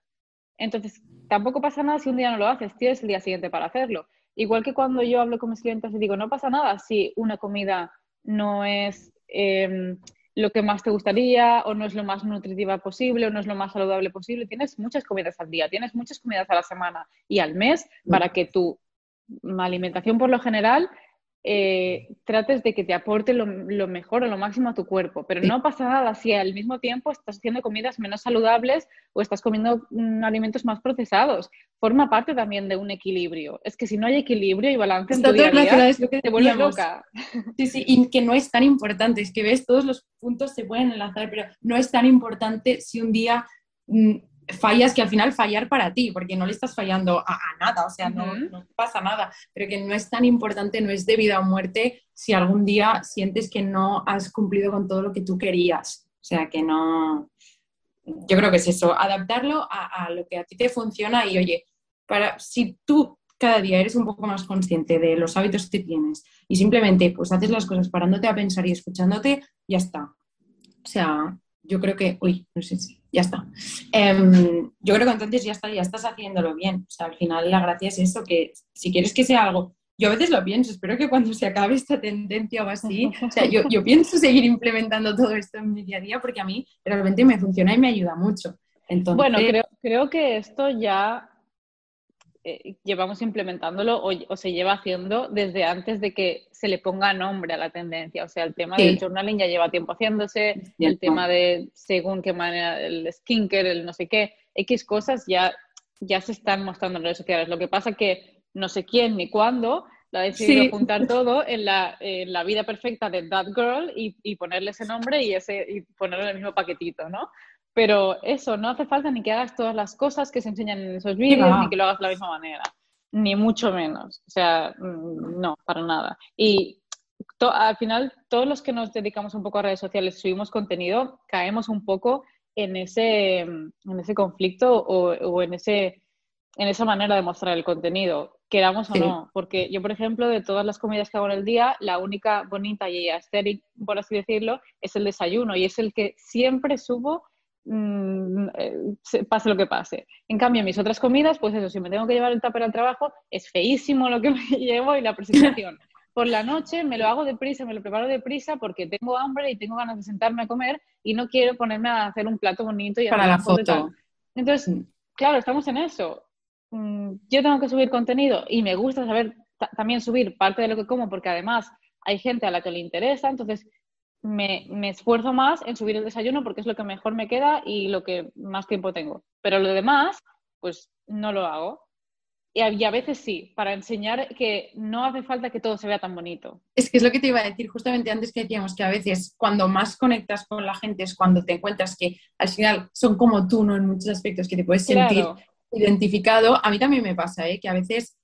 Entonces, tampoco pasa nada si un día no lo haces, tienes el día siguiente para hacerlo. Igual que cuando yo hablo con mis clientes y digo, no pasa nada si una comida no es em, lo que más te gustaría o no es lo más nutritiva posible o no es lo más saludable posible. Tienes muchas comidas al día, tienes muchas comidas a la semana y al mes para que tu alimentación por lo general eh, trates de que te aporte lo, mejor o lo máximo a tu cuerpo. Pero no pasa nada si al mismo tiempo estás haciendo comidas menos saludables o estás comiendo mm, alimentos más procesados. Forma parte también de un equilibrio. Es que si no hay equilibrio y balance en tu día a día, te vuelves loca. Sí, sí, y que no es tan importante. Es que ves, todos los puntos se pueden enlazar, pero no es tan importante si un día... Mm, fallas que al final fallar para ti, porque no le estás fallando a, nada, o sea, no, pasa nada, pero que no es tan importante, no es de vida o muerte si algún día sientes que no has cumplido con todo lo que tú querías. O sea, que no... Yo creo que es eso, adaptarlo a, lo que a ti te funciona y oye, para, si tú cada día eres un poco más consciente de los hábitos que tienes y simplemente pues haces las cosas parándote a pensar y escuchándote, ya está. O sea, yo creo que, uy, no sé si, ya está. Em, yo creo que entonces ya está, ya estás haciéndolo bien. O sea, al final la gracia es eso, que si quieres que sea algo, yo a veces lo pienso, espero que cuando se acabe esta tendencia o así, o sea, yo, pienso seguir implementando todo esto en mi día a día porque a mí realmente me funciona y me ayuda mucho. Entonces... Bueno, creo, creo que esto ya eh, llevamos implementándolo o, se lleva haciendo desde antes de que se le ponga nombre a la tendencia. O sea, el tema del journaling ya lleva tiempo haciéndose, el tema de según qué manera, el skincare, el no sé qué, X cosas ya, ya se están mostrando en redes sociales. Lo que pasa que no sé quién ni cuándo lo ha decidido juntar todo en la, la, vida perfecta de That Girl y, y, ponerle ese nombre y, ese, y ponerlo en el mismo paquetito, ¿no? Pero eso, no hace falta ni que hagas todas las cosas que se enseñan en esos vídeos, ni que lo hagas de la misma manera, ni mucho menos. O sea, mm, no, para nada. Y al final, todos los que nos dedicamos un poco a redes sociales, subimos contenido, caemos un poco en ese, en ese conflicto o, o en, ese, en esa manera de mostrar el contenido, queramos o no. Porque yo, por ejemplo, de todas las comidas que hago en el día, la única bonita y estética, por así decirlo, es el desayuno y es el que siempre subo Mm, eh, pase lo que pase. En cambio, mis otras comidas, pues eso, si me tengo que llevar el tupper al trabajo, es feísimo lo que me llevo y la presentación. por la noche me lo hago deprisa, me lo preparo deprisa porque tengo hambre y tengo ganas de sentarme a comer y no quiero ponerme a hacer un plato bonito y para la foto. Entonces, mm. claro, estamos en eso. Mm, yo tengo que subir contenido y me gusta saber también subir parte de lo que como porque además hay gente a la que le interesa, entonces me, me, esfuerzo más en subir el desayuno porque es lo que mejor me queda y lo que más tiempo tengo. Pero lo demás, pues no lo hago. Y a, veces sí, para enseñar que no hace falta que todo se vea tan bonito. Es que es lo que te iba a decir justamente antes que decíamos que a veces cuando más conectas con la gente es cuando te encuentras que al final son como tú, ¿no? En muchos aspectos que te puedes sentir identificado. A mí también me pasa, ¿eh? Que a veces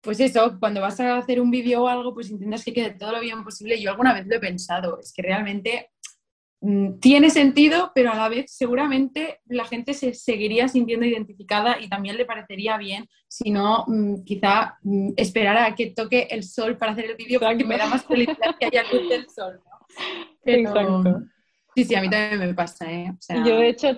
pues eso, cuando vas a hacer un vídeo o algo, pues intentas que quede todo lo bien posible. Yo alguna vez lo he pensado, es que realmente mm, tiene sentido, pero a la vez seguramente la gente se seguiría sintiendo identificada y también le parecería bien si no, mm, quizá mm, esperara a que toque el sol para hacer el vídeo para que me da más felicidad que haya luz del sol. Exacto. Sí, sí, a mí también me pasa. ¿eh? Yo, de hecho,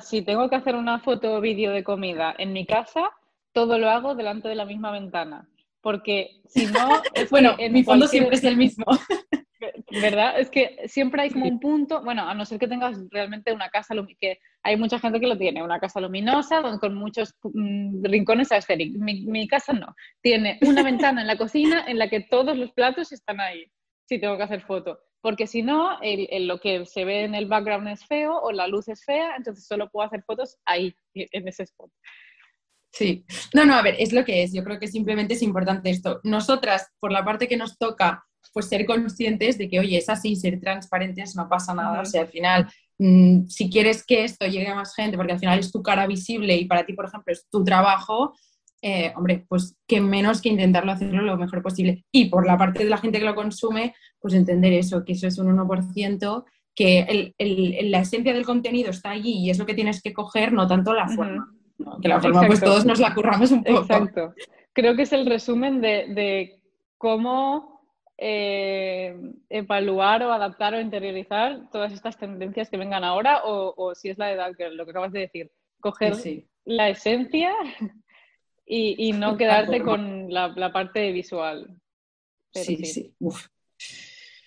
si tengo que hacer una foto o vídeo de comida en mi casa, todo lo hago delante de la misma ventana. Porque si no. bueno, en mi fondo siempre es el mismo. ¿Verdad? Es que siempre hay como un punto, bueno, a no ser que tengas realmente una casa, que hay mucha gente que lo tiene, una casa luminosa con muchos mm, rincones aesthetics. Mi, mi casa no. Tiene una ventana en la cocina en la que todos los platos están ahí, si tengo que hacer foto. Porque si no, lo que se ve en el background es feo o la luz es fea, entonces solo puedo hacer fotos ahí, en ese spot. Sí, no, no, a ver, es lo que es. Yo creo que simplemente es importante esto. Nosotras, por la parte que nos toca, pues ser conscientes de que, oye, es así, ser transparentes, no pasa nada. O sea, al final, mm, si quieres que esto llegue a más gente, porque al final es tu cara visible y para ti, por ejemplo, es tu trabajo, eh, hombre, pues que menos que intentarlo hacerlo lo mejor posible. Y por la parte de la gente que lo consume, pues entender eso, que eso es un 1%, que la esencia del contenido está allí y es lo que tienes que coger, no tanto la forma. Que la forma, pues todos nos la curramos un poco. Exacto. Creo que es el resumen de, cómo eh, evaluar o adaptar o interiorizar todas estas tendencias que vengan ahora o, si es la edad, que lo que acabas de decir, coger la esencia y, no quedarte con la, parte visual. sí, sí.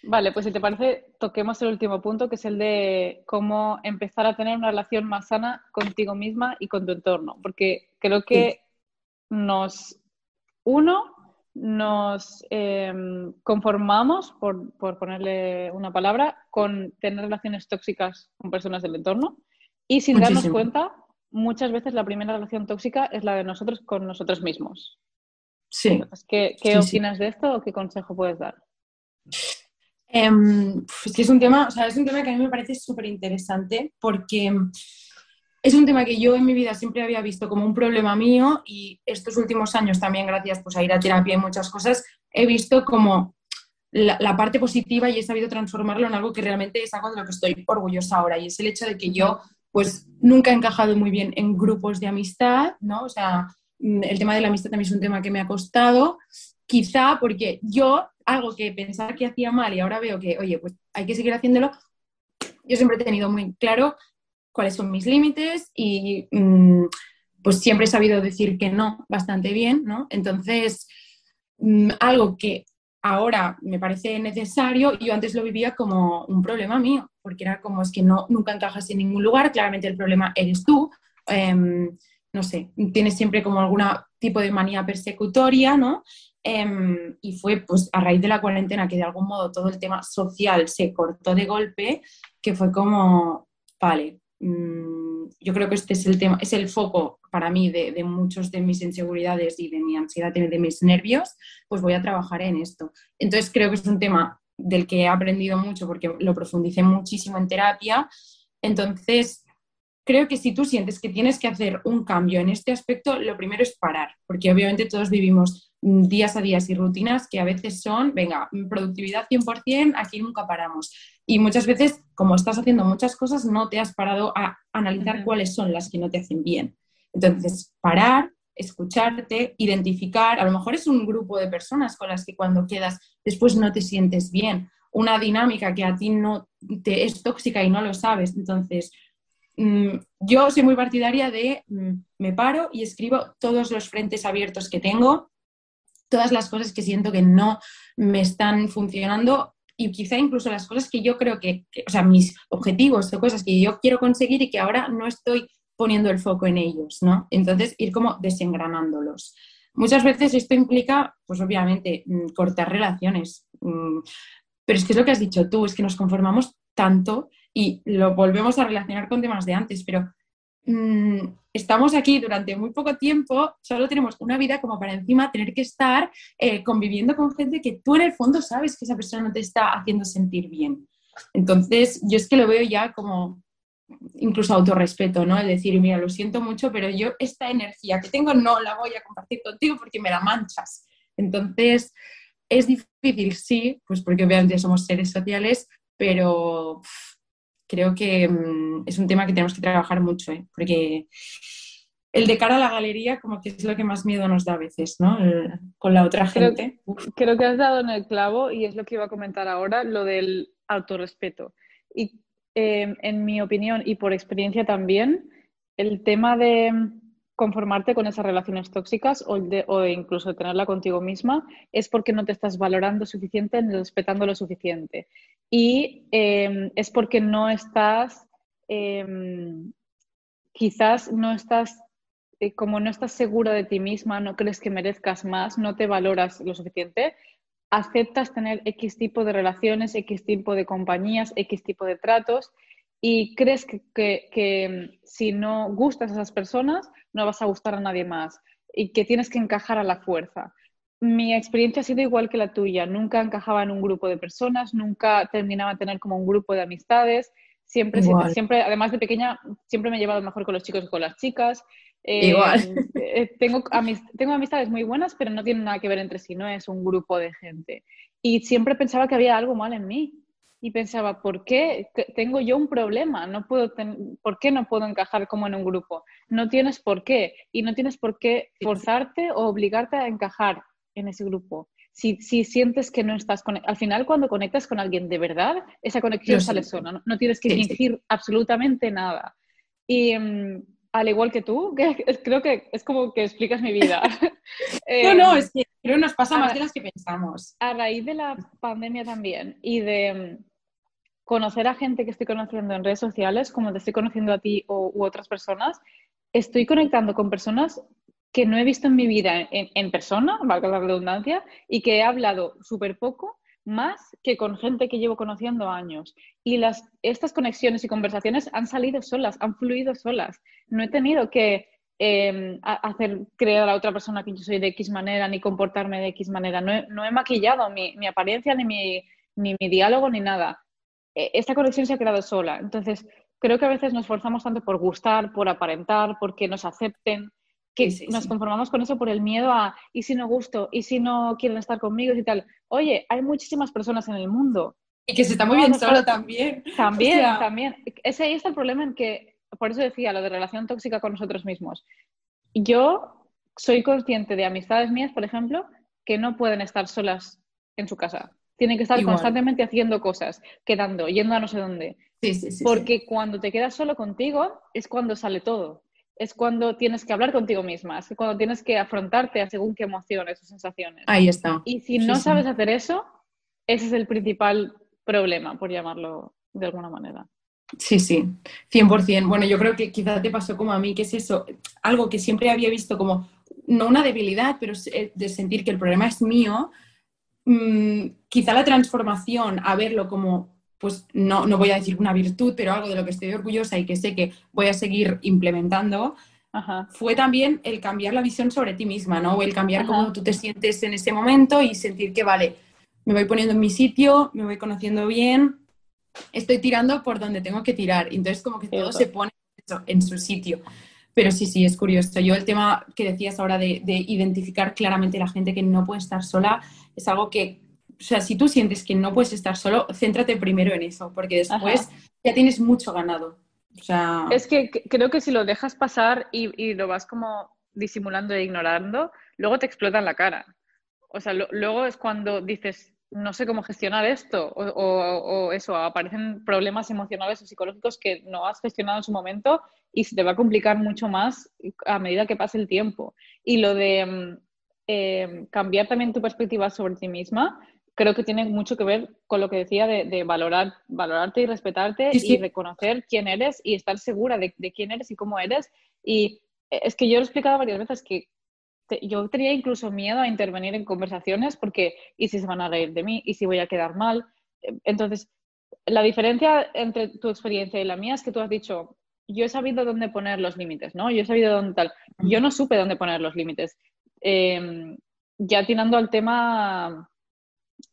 Vale, pues si te parece, toquemos el último punto, que es el de cómo empezar a tener una relación más sana contigo misma y con tu entorno, porque creo que nos, uno, nos em, conformamos, por, ponerle una palabra, con tener relaciones tóxicas con personas del entorno y sin darnos cuenta, muchas veces la primera relación tóxica es la de nosotros con nosotros mismos. Sí. ¿Qué, qué opinas de esto o qué consejo puedes dar? Em, es que es un tema, o sea, es un tema que a mí me parece súper interesante porque es un tema que yo en mi vida siempre había visto como un problema mío y estos últimos años también, gracias pues, a ir a terapia y muchas cosas, he visto como la, parte positiva y he sabido transformarlo en algo que realmente es algo de lo que estoy orgullosa ahora y es el hecho de que yo pues nunca he encajado muy bien en grupos de amistad, ¿no? O sea, el tema de la amistad también es un tema que me ha costado, quizá porque yo algo que pensaba que hacía mal y ahora veo que, oye, pues hay que seguir haciéndolo, yo siempre he tenido muy claro cuáles son mis límites y mm, pues siempre he sabido decir que no bastante bien, ¿no? Entonces, mm, algo que ahora me parece necesario, yo antes lo vivía como un problema mío, porque era como es que no, nunca encajas en ningún lugar, claramente el problema eres tú, em, no sé, tienes siempre como algún tipo de manía persecutoria, ¿no? Em, y fue pues a raíz de la cuarentena que de algún modo todo el tema social se cortó de golpe, que fue como, vale, mm, yo creo que este es el tema, es el foco para mí de, de, muchos de mis inseguridades y de mi ansiedad y de mis nervios, pues voy a trabajar en esto. Entonces creo que es un tema del que he aprendido mucho porque lo profundicé muchísimo en terapia. Entonces, creo que si tú sientes que tienes que hacer un cambio en este aspecto, lo primero es parar, porque obviamente todos vivimos días a días y rutinas que a veces son, venga, productividad 100%, aquí nunca paramos. Y muchas veces, como estás haciendo muchas cosas, no te has parado a analizar cuáles son las que no te hacen bien. Entonces, parar, escucharte, identificar, a lo mejor es un grupo de personas con las que cuando quedas después no te sientes bien, una dinámica que a ti no te es tóxica y no lo sabes. Entonces, mm, yo soy muy partidaria de mm, me paro y escribo todos los frentes abiertos que tengo todas las cosas que siento que no me están funcionando y quizá incluso las cosas que yo creo que, o sea, mis objetivos o cosas que yo quiero conseguir y que ahora no estoy poniendo el foco en ellos, ¿no? Entonces, ir como desengranándolos. Muchas veces esto implica, pues obviamente, mm, cortar relaciones. Mm, pero es que es lo que has dicho tú, es que nos conformamos tanto y lo volvemos a relacionar con temas de antes, pero mm, estamos aquí durante muy poco tiempo, solo tenemos una vida como para encima tener que estar eh, conviviendo con gente que tú en el fondo sabes que esa persona no te está haciendo sentir bien. Entonces, yo es que lo veo ya como incluso autorrespeto, ¿no? Es decir, mira, lo siento mucho, pero yo esta energía que tengo no la voy a compartir contigo porque me la manchas. Entonces, es difícil, sí, pues porque obviamente somos seres sociales, pero creo que mm, es un tema que tenemos que trabajar mucho, ¿eh? porque el de cara a la galería como que es lo que más miedo nos da a veces, ¿no? con la otra gente. Creo, que has dado en el clavo y es lo que iba a comentar ahora, lo del autorrespeto. Y eh, en mi opinión y por experiencia también, el tema de conformarte con esas relaciones tóxicas o, de, o incluso tenerla contigo misma es porque no te estás valorando suficiente ni respetando lo suficiente. Y em, es porque no estás, em, quizás no estás, eh, como no estás segura de ti misma, no crees que merezcas más, no te valoras lo suficiente, aceptas tener X tipo de relaciones, X tipo de compañías, X tipo de tratos y crees que, si no gustas a esas personas, no vas a gustar a nadie más y que tienes que encajar a la fuerza. Mi experiencia ha sido igual que la tuya. Nunca encajaba en un grupo de personas, nunca terminaba de tener como un grupo de amistades. Siempre, siempre, además de pequeña, siempre me he llevado mejor con los chicos que con las chicas. Eh, igual. Eh, tengo, tengo amistades muy buenas, pero no tienen nada que ver entre sí, no es un grupo de gente. Y siempre pensaba que había algo mal en mí y pensaba, ¿por qué tengo yo un problema? No puedo ¿Por qué no puedo encajar como en un grupo? No tienes por qué y no tienes por qué forzarte o obligarte a encajar en ese grupo. Si, si sientes que no estás con... Al final, cuando conectas con alguien de verdad, esa conexión sale sola. No, tienes que fingir absolutamente nada. Y mm, al igual que tú, que creo que es como que explicas mi vida. no, no, em, es que creo que nos pasa más de las que pensamos. A raíz de la pandemia también y de mm, conocer a gente que estoy conociendo en redes sociales, como te estoy conociendo a ti o, u otras personas, estoy conectando con personas que no he visto en mi vida en, persona, valga la redundancia, y que he hablado súper poco, más que con gente que llevo conociendo años. Y las, estas conexiones y conversaciones han salido solas, han fluido solas. No he tenido que em, hacer creer a la otra persona que yo soy de X manera, ni comportarme de X manera. No he, maquillado mi, apariencia, ni mi, ni mi diálogo, ni nada e, esta conexión se ha creado sola. Entonces, creo que a veces nos forzamos tanto por gustar, por aparentar, porque nos acepten, que nos conformamos con eso por el miedo a, ¿y si no gusto? ¿Y si no quieren estar conmigo? Y tal. Oye, hay muchísimas personas en el mundo. Y que se está muy bien solo también. También, también. Ese ahí está el problema en que, por eso decía, lo de relación tóxica con nosotros mismos. Yo soy consciente de amistades mías, por ejemplo, que no pueden estar solas en su casa. Tienen que estar constantemente haciendo cosas, quedando, yendo a no sé dónde. Sí, sí, sí, Porque cuando te quedas solo contigo es cuando sale todo. Es cuando tienes que hablar contigo misma, es cuando tienes que afrontarte a según qué emociones o sensaciones. Ahí está. Y si no sabes hacer eso, ese es el principal problema, por llamarlo de alguna manera. Sí, sí, 100%. Bueno, yo creo que quizás te pasó como a mí, que es eso, algo que siempre había visto como, no una debilidad, pero de sentir que el problema es mío, Mm, quizá la transformación a verlo como, pues no, no voy a decir una virtud, pero algo de lo que estoy orgullosa y que sé que voy a seguir implementando, fue también el cambiar la visión sobre ti misma, ¿no? O el cambiar cómo tú te sientes en ese momento y sentir que, vale, me voy poniendo en mi sitio, me voy conociendo bien, estoy tirando por donde tengo que tirar. Entonces, como que todo se pone en su sitio. Pero sí, sí, es curioso. Yo el tema que decías ahora de, identificar claramente la gente que no puede estar sola es algo que, o sea, si tú sientes que no puedes estar solo, céntrate primero en eso, porque después ya tienes mucho ganado. O sea... Es que creo que si lo dejas pasar y, lo vas como disimulando e ignorando, luego te explota en la cara. O sea, luego es cuando dices, no sé cómo gestionar esto, o, o, eso, aparecen problemas emocionales o psicológicos que no has gestionado en su momento y se te va a complicar mucho más a medida que pase el tiempo. Y lo de mm, eh, cambiar también tu perspectiva sobre ti misma, creo que tiene mucho que ver con lo que decía de, valorar, valorarte y respetarte y reconocer quién eres y estar segura de, quién eres y cómo eres. Y es que yo lo he explicado varias veces que yo tenía incluso miedo a intervenir en conversaciones porque, ¿y si se van a reír de mí? ¿Y si voy a quedar mal? Entonces, la diferencia entre tu experiencia y la mía es que tú has dicho, yo he sabido dónde poner los límites, ¿no? Yo he sabido dónde tal. Yo no supe dónde poner los límites. Em, ya tirando al tema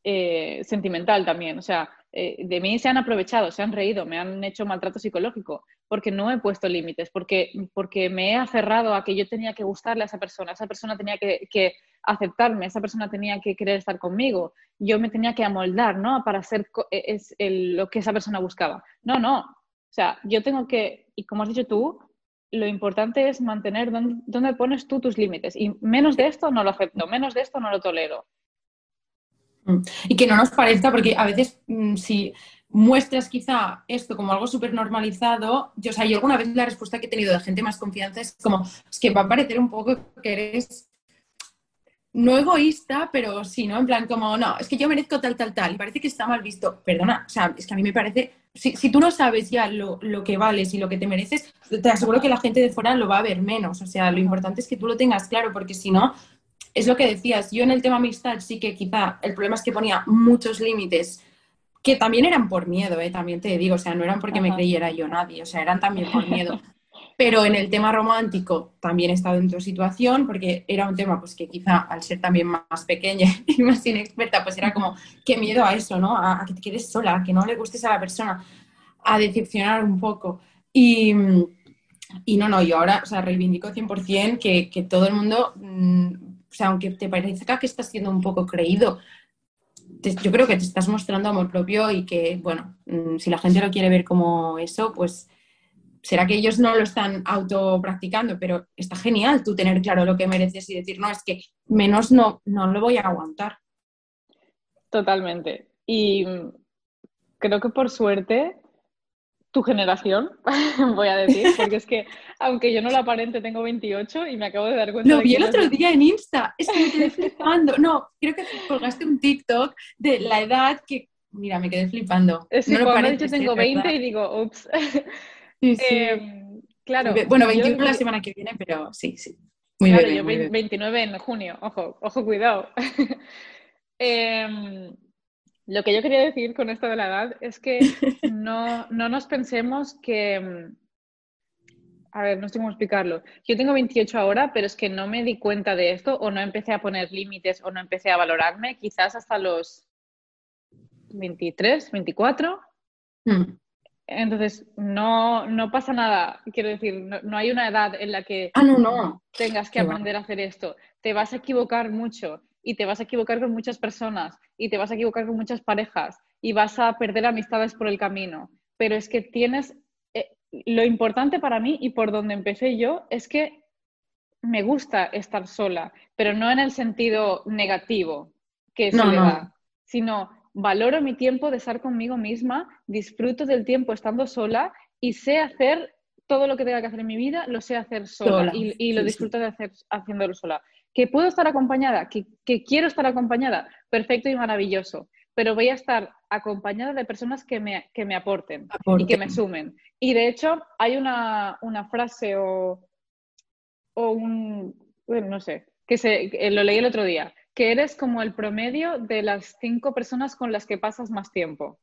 eh, sentimental también, o sea, eh, de mí se han aprovechado, se han reído, me han hecho maltrato psicológico, porque no he puesto límites, porque, porque me he aferrado a que yo tenía que gustarle a esa persona, esa persona tenía que, aceptarme, esa persona tenía que querer estar conmigo, yo me tenía que amoldar, ¿no? Para ser e, es lo que esa persona buscaba. No, no, o sea, yo tengo que, y como has dicho tú, lo importante es mantener dónde, pones tú tus límites. Y menos de esto no lo acepto, menos de esto no lo tolero. Mm. Y que no nos parezca, porque a veces mm, si muestras quizá esto como algo súper normalizado, yo, o sea, yo alguna vez la respuesta que he tenido de gente más confianza es como, es que va a parecer un poco que eres no egoísta, pero sí, ¿no? En plan, como, no, es que yo merezco tal, tal, tal, y parece que está mal visto. Perdona, o sea, es que a mí me parece, si, si tú no sabes ya lo, lo, que vales y lo que te mereces, te aseguro que la gente de fuera lo va a ver menos. O sea, lo importante es que tú lo tengas claro, porque si no, es lo que decías, yo en el tema amistad sí que quizá el problema es que ponía muchos límites que también eran por miedo, ¿eh? también te digo, o sea, no eran porque me creyera yo nadie, o sea, eran también por miedo. Pero en el tema romántico también he estado en tu situación, porque era un tema pues que quizá al ser también más pequeña y más inexperta, pues era como, qué miedo a eso, ¿no? A, que te quedes sola, a que no le gustes a la persona, a decepcionar un poco. Y, y no, no, yo ahora, o sea, reivindico 100% que, que todo el mundo, mm, o sea, aunque te parezca que estás siendo un poco creído, yo creo que te estás mostrando amor propio y que, bueno, mm, si la gente lo quiere ver como eso, pues será que ellos no lo están autopracticando, pero está genial tú tener claro lo que mereces y decir, no, es que menos no, no lo voy a aguantar. Totalmente. Y creo que por suerte, tu generación, voy a decir, porque es que aunque yo no lo aparente, tengo 28 y me acabo de dar cuenta. Lo vi el otro día en Insta, es que me quedé flipando. No, creo que colgaste un TikTok de la edad que, mira, me quedé flipando. Sí, no parece, yo tengo 20 y digo, ups. Sí, sí. Em, claro. Bueno, 21 la semana que viene, pero sí, sí. Muy claro, yo 29 en junio, ojo, ojo, cuidado. Em, lo que yo quería decir con esto de la edad es que no, no nos pensemos que... Em, a ver, no sé cómo explicarlo. Yo tengo 28 ahora, pero es que no me di cuenta de esto o no empecé a poner límites o no empecé a valorarme quizás hasta los 23, 24. Entonces, no, no pasa nada, quiero decir, no, hay una edad en la que ah, no, no. tengas que aprender a hacer esto. Te vas a equivocar mucho y te vas a equivocar con muchas personas y te vas a equivocar con muchas parejas y vas a perder amistades por el camino. Pero es que tienes, eh, lo importante para mí y por donde empecé yo es que me gusta estar sola, pero no en el sentido negativo que es soledad, sino valoro mi tiempo de estar conmigo misma, disfruto del tiempo estando sola y sé hacer todo lo que tenga que hacer en mi vida, lo sé hacer sola, y, lo disfruto de hacer haciéndolo sola. ¿Que puedo estar acompañada? ¿Que, quiero estar acompañada? Perfecto y maravilloso. Pero voy a estar acompañada de personas que me, que me aporten, y que me sumen. Y de hecho, hay una, frase o, o un, bueno, no sé, que se, lo leí el otro día, que eres como el promedio de las cinco personas con las que pasas más tiempo.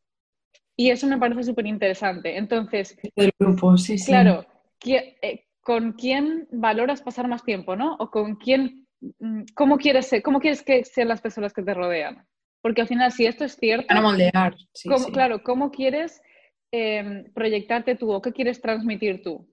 Y eso me parece súper interesante. Entonces, grupo, sí, sí. Claro, eh, ¿con quién valoras pasar más tiempo, no? O con quién, ¿cómo quieres, ser, cómo quieres que sean las personas que te rodean? Porque al final, si esto es cierto... Para moldear, sí, Claro, ¿cómo quieres em, proyectarte tú o qué quieres transmitir tú?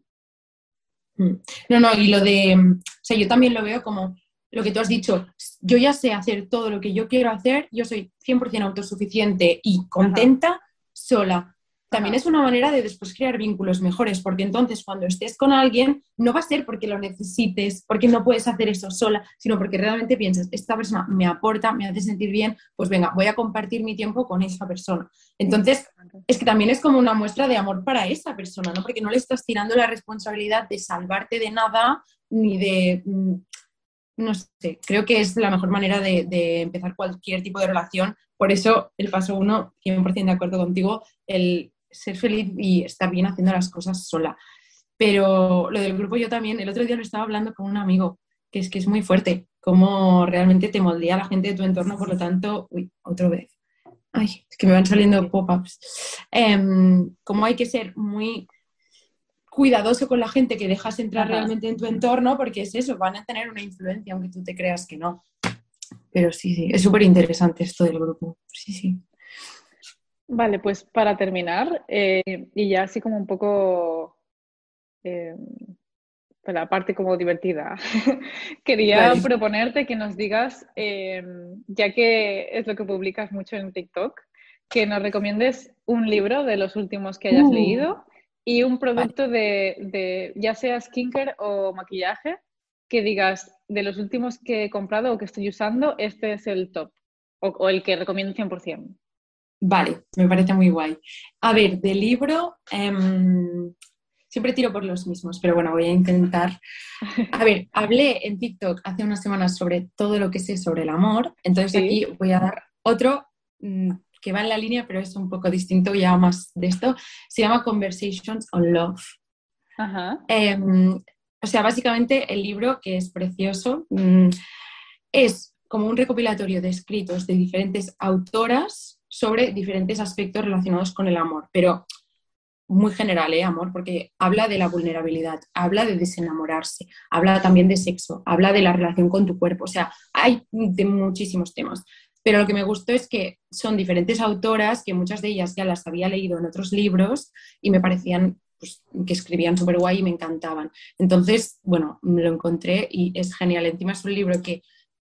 Mm. No, no, y lo de, o sea, yo también lo veo como lo que tú has dicho, yo ya sé hacer todo lo que yo quiero hacer, yo soy 100% autosuficiente y contenta sola. También es una manera de después crear vínculos mejores, porque entonces cuando estés con alguien no va a ser porque lo necesites, porque no puedes hacer eso sola, sino porque realmente piensas, esta persona me aporta, me hace sentir bien, pues venga, voy a compartir mi tiempo con esa persona. Entonces, es que también es como una muestra de amor para esa persona, ¿no? Porque no le estás tirando la responsabilidad de salvarte de nada ni de mm, no sé, creo que es la mejor manera de, empezar cualquier tipo de relación. Por eso el paso uno, 100% de acuerdo contigo, el ser feliz y estar bien haciendo las cosas sola. Pero lo del grupo yo también, el otro día lo estaba hablando con un amigo, que es que es muy fuerte, cómo realmente te moldea la gente de tu entorno, por lo tanto, uy, otra vez. Ay, es que me van saliendo pop-ups. Em, cómo hay que ser muy cuidadoso con la gente que dejas entrar realmente en tu entorno, porque es eso, van a tener una influencia, aunque tú te creas que no. Pero sí, sí, es súper interesante esto del grupo. Sí, sí. Vale, pues para terminar, eh, y ya así como un poco eh, la parte como divertida, quería proponerte que nos digas, eh, ya que es lo que publicas mucho en TikTok, que nos recomiendes un libro de los últimos que hayas uh. leído y un producto de, ya sea skincare o maquillaje, que digas, de los últimos que he comprado o que estoy usando, este es el top o, el que recomiendo 100%. Vale, me parece muy guay. A ver, de libro, em, siempre tiro por los mismos, pero bueno, voy a intentar. A ver, hablé en TikTok hace unas semanas sobre todo lo que sé sobre el amor, entonces aquí voy a dar otro mm, que va en la línea, pero es un poco distinto ya más de esto. Se llama Conversations on Love. Em, o sea, básicamente el libro, que es precioso, mm, es como un recopilatorio de escritos de diferentes autoras sobre diferentes aspectos relacionados con el amor, pero muy general, ¿eh? Amor, porque habla de la vulnerabilidad, habla de desenamorarse, habla también de sexo, habla de la relación con tu cuerpo, o sea, hay de muchísimos temas. Pero lo que me gustó es que son diferentes autoras, que muchas de ellas ya las había leído en otros libros y me parecían pues, que escribían súper guay y me encantaban. Entonces, bueno, lo encontré y es genial. Encima es un libro que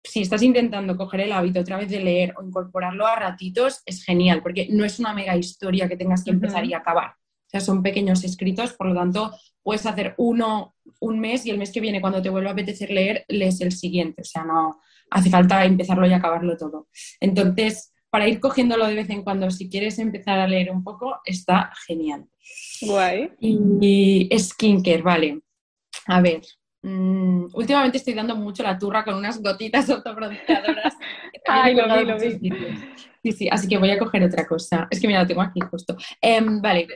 si estás intentando coger el hábito otra vez de leer o incorporarlo a ratitos, es genial, porque no es una mega historia que tengas que empezar y acabar. O sea, son pequeños escritos, por lo tanto, puedes hacer uno un mes y el mes que viene, cuando te vuelva a apetecer leer, lees el siguiente. O sea, no, hace falta empezarlo y acabarlo todo. Entonces, para ir cogiéndolo de vez en cuando, si quieres empezar a leer un poco, está genial. Guay. Y, skincare, vale. A ver, mm, últimamente estoy dando mucho la turra con unas gotitas autoproduccionadoras. Ay, lo vi, lo vi. Sí, sí, así que voy a coger otra cosa. Es que mira, lo tengo aquí justo. Em, vale.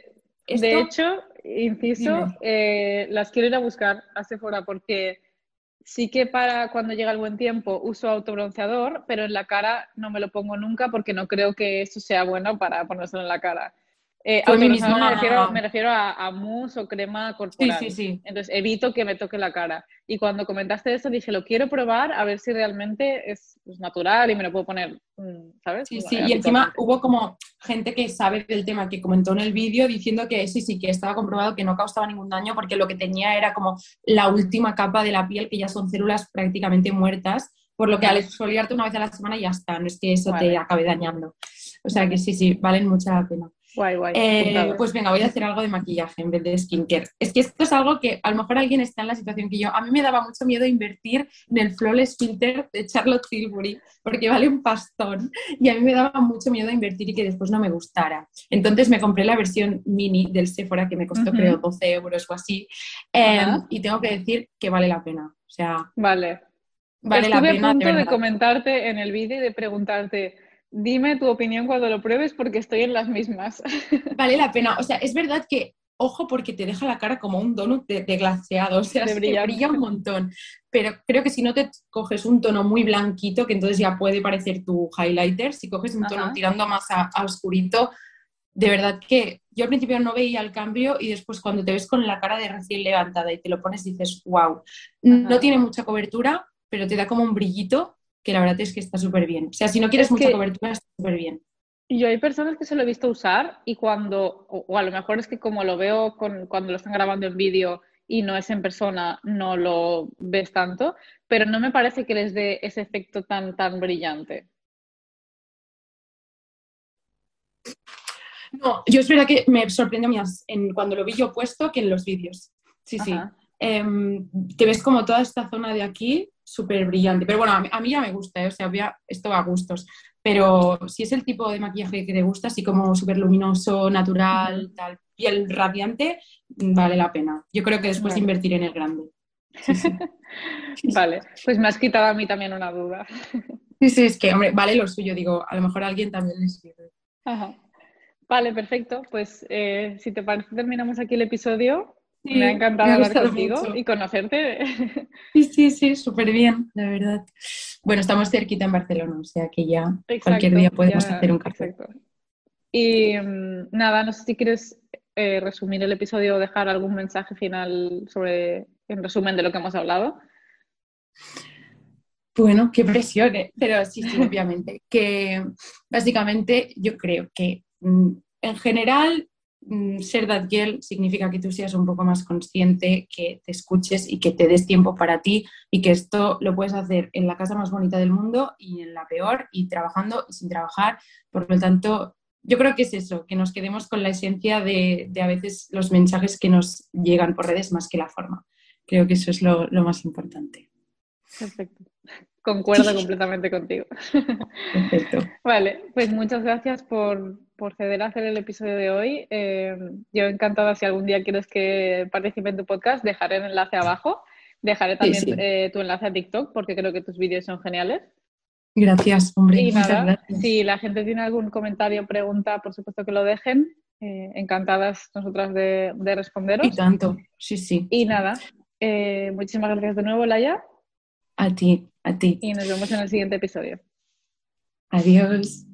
De hecho, inciso, eh, las quiero ir a buscar a Sephora porque sí que para cuando llega el buen tiempo uso autobronceador, pero en la cara no me lo pongo nunca porque no creo que eso sea bueno para ponérselo en la cara. Eh, me, refiero, me refiero a, mousse o crema corporal. Sí, sí, sí. Entonces evito que me toque la cara. Y cuando comentaste eso dije, lo quiero probar a ver si realmente es, natural y me lo puedo poner, mm, ¿sabes? Sí, sí. Y encima hubo como gente que sabe del tema que comentó en el vídeo diciendo que sí, sí, que estaba comprobado que no causaba ningún daño porque lo que tenía era como la última capa de la piel que ya son células prácticamente muertas. Por lo que al exfoliarte una vez a la semana ya está, no es que eso te acabe dañando. O sea que sí, sí, valen mucha la pena. Guay, guay. Eh, pues venga, voy a hacer algo de maquillaje en vez de skincare. Es que esto es algo que a lo mejor alguien está en la situación que yo. A mí me daba mucho miedo invertir en el Flawless Filter de Charlotte Tilbury porque vale un pastón y a mí me daba mucho miedo invertir y que después no me gustara. Entonces me compré la versión mini del Sephora que me costó creo 12 euros o así em, y tengo que decir que vale la pena. O sea, vale. Vale la pena. a punto de comentarte en el vídeo y de preguntarte Dime tu opinión cuando lo pruebes porque estoy en las mismas. Vale la pena. O sea, es verdad que, ojo, porque te deja la cara como un donut de, glaseado, o sea, se brilla un montón. Pero creo que si no te coges un tono muy blanquito, que entonces ya puede parecer tu highlighter, si coges un tono tirando más a, oscurito, de verdad que yo al principio no veía el cambio y después cuando te ves con la cara de recién levantada y te lo pones dices, wow, no tiene mucha cobertura, pero te da como un brillito que la verdad es que está súper bien. O sea, si no quieres mucha cobertura, está súper bien. Yo hay personas que se lo he visto usar y cuando, o, a lo mejor es que como lo veo con, cuando lo están grabando en vídeo y no es en persona, no lo ves tanto, pero no me parece que les dé ese efecto tan, tan brillante. No, yo es verdad que me sorprendió más en, cuando lo vi yo puesto que en los vídeos. Sí, sí. Em, te ves como toda esta zona de aquí súper brillante. Pero bueno, a mí, ya me gusta, ¿eh? o sea, esto va a gustos. Pero si es el tipo de maquillaje que te gusta, así como súper luminoso, natural, tal, piel radiante, vale la pena. Yo creo que después invertir en el grande. vale, pues me has quitado a mí también una duda. Sí, sí, es que, hombre, vale lo suyo, digo, a lo mejor a alguien también le sirve. Vale, perfecto. Pues eh, si te parece, terminamos aquí el episodio. Me ha encantado hablar contigo y conocerte. Sí, sí, sí, súper bien, la verdad. Bueno, estamos cerquita en Barcelona, o sea que ya cualquier día podemos hacer un café. Y mm, nada, no sé si quieres eh, resumir el episodio o dejar algún mensaje final sobre, en resumen, de lo que hemos hablado. Bueno, qué presión, ¿eh? pero sí, sí, obviamente. Que básicamente yo creo que mm, en general ser that girl significa que tú seas un poco más consciente, que te escuches y que te des tiempo para ti y que esto lo puedes hacer en la casa más bonita del mundo y en la peor y trabajando y sin trabajar. Por lo tanto, yo creo que es eso, que nos quedemos con la esencia de, a veces los mensajes que nos llegan por redes más que la forma. Creo que eso es lo, más importante. Perfecto. Concuerdo completamente contigo. Perfecto. Vale, pues muchas gracias por, ceder a hacer el episodio de hoy. Eh, yo encantada, si algún día quieres que participe en tu podcast, dejaré el enlace abajo. Dejaré también eh, tu enlace a TikTok porque creo que tus vídeos son geniales. Gracias, hombre. Y nada, si la gente tiene algún comentario o pregunta, por supuesto que lo dejen. Eh, encantadas nosotras de, de, responderos. Y tanto, sí, sí. Y nada, muchísimas gracias de nuevo, Laia. A ti, a ti. Y nos vemos en el siguiente episodio. Adiós.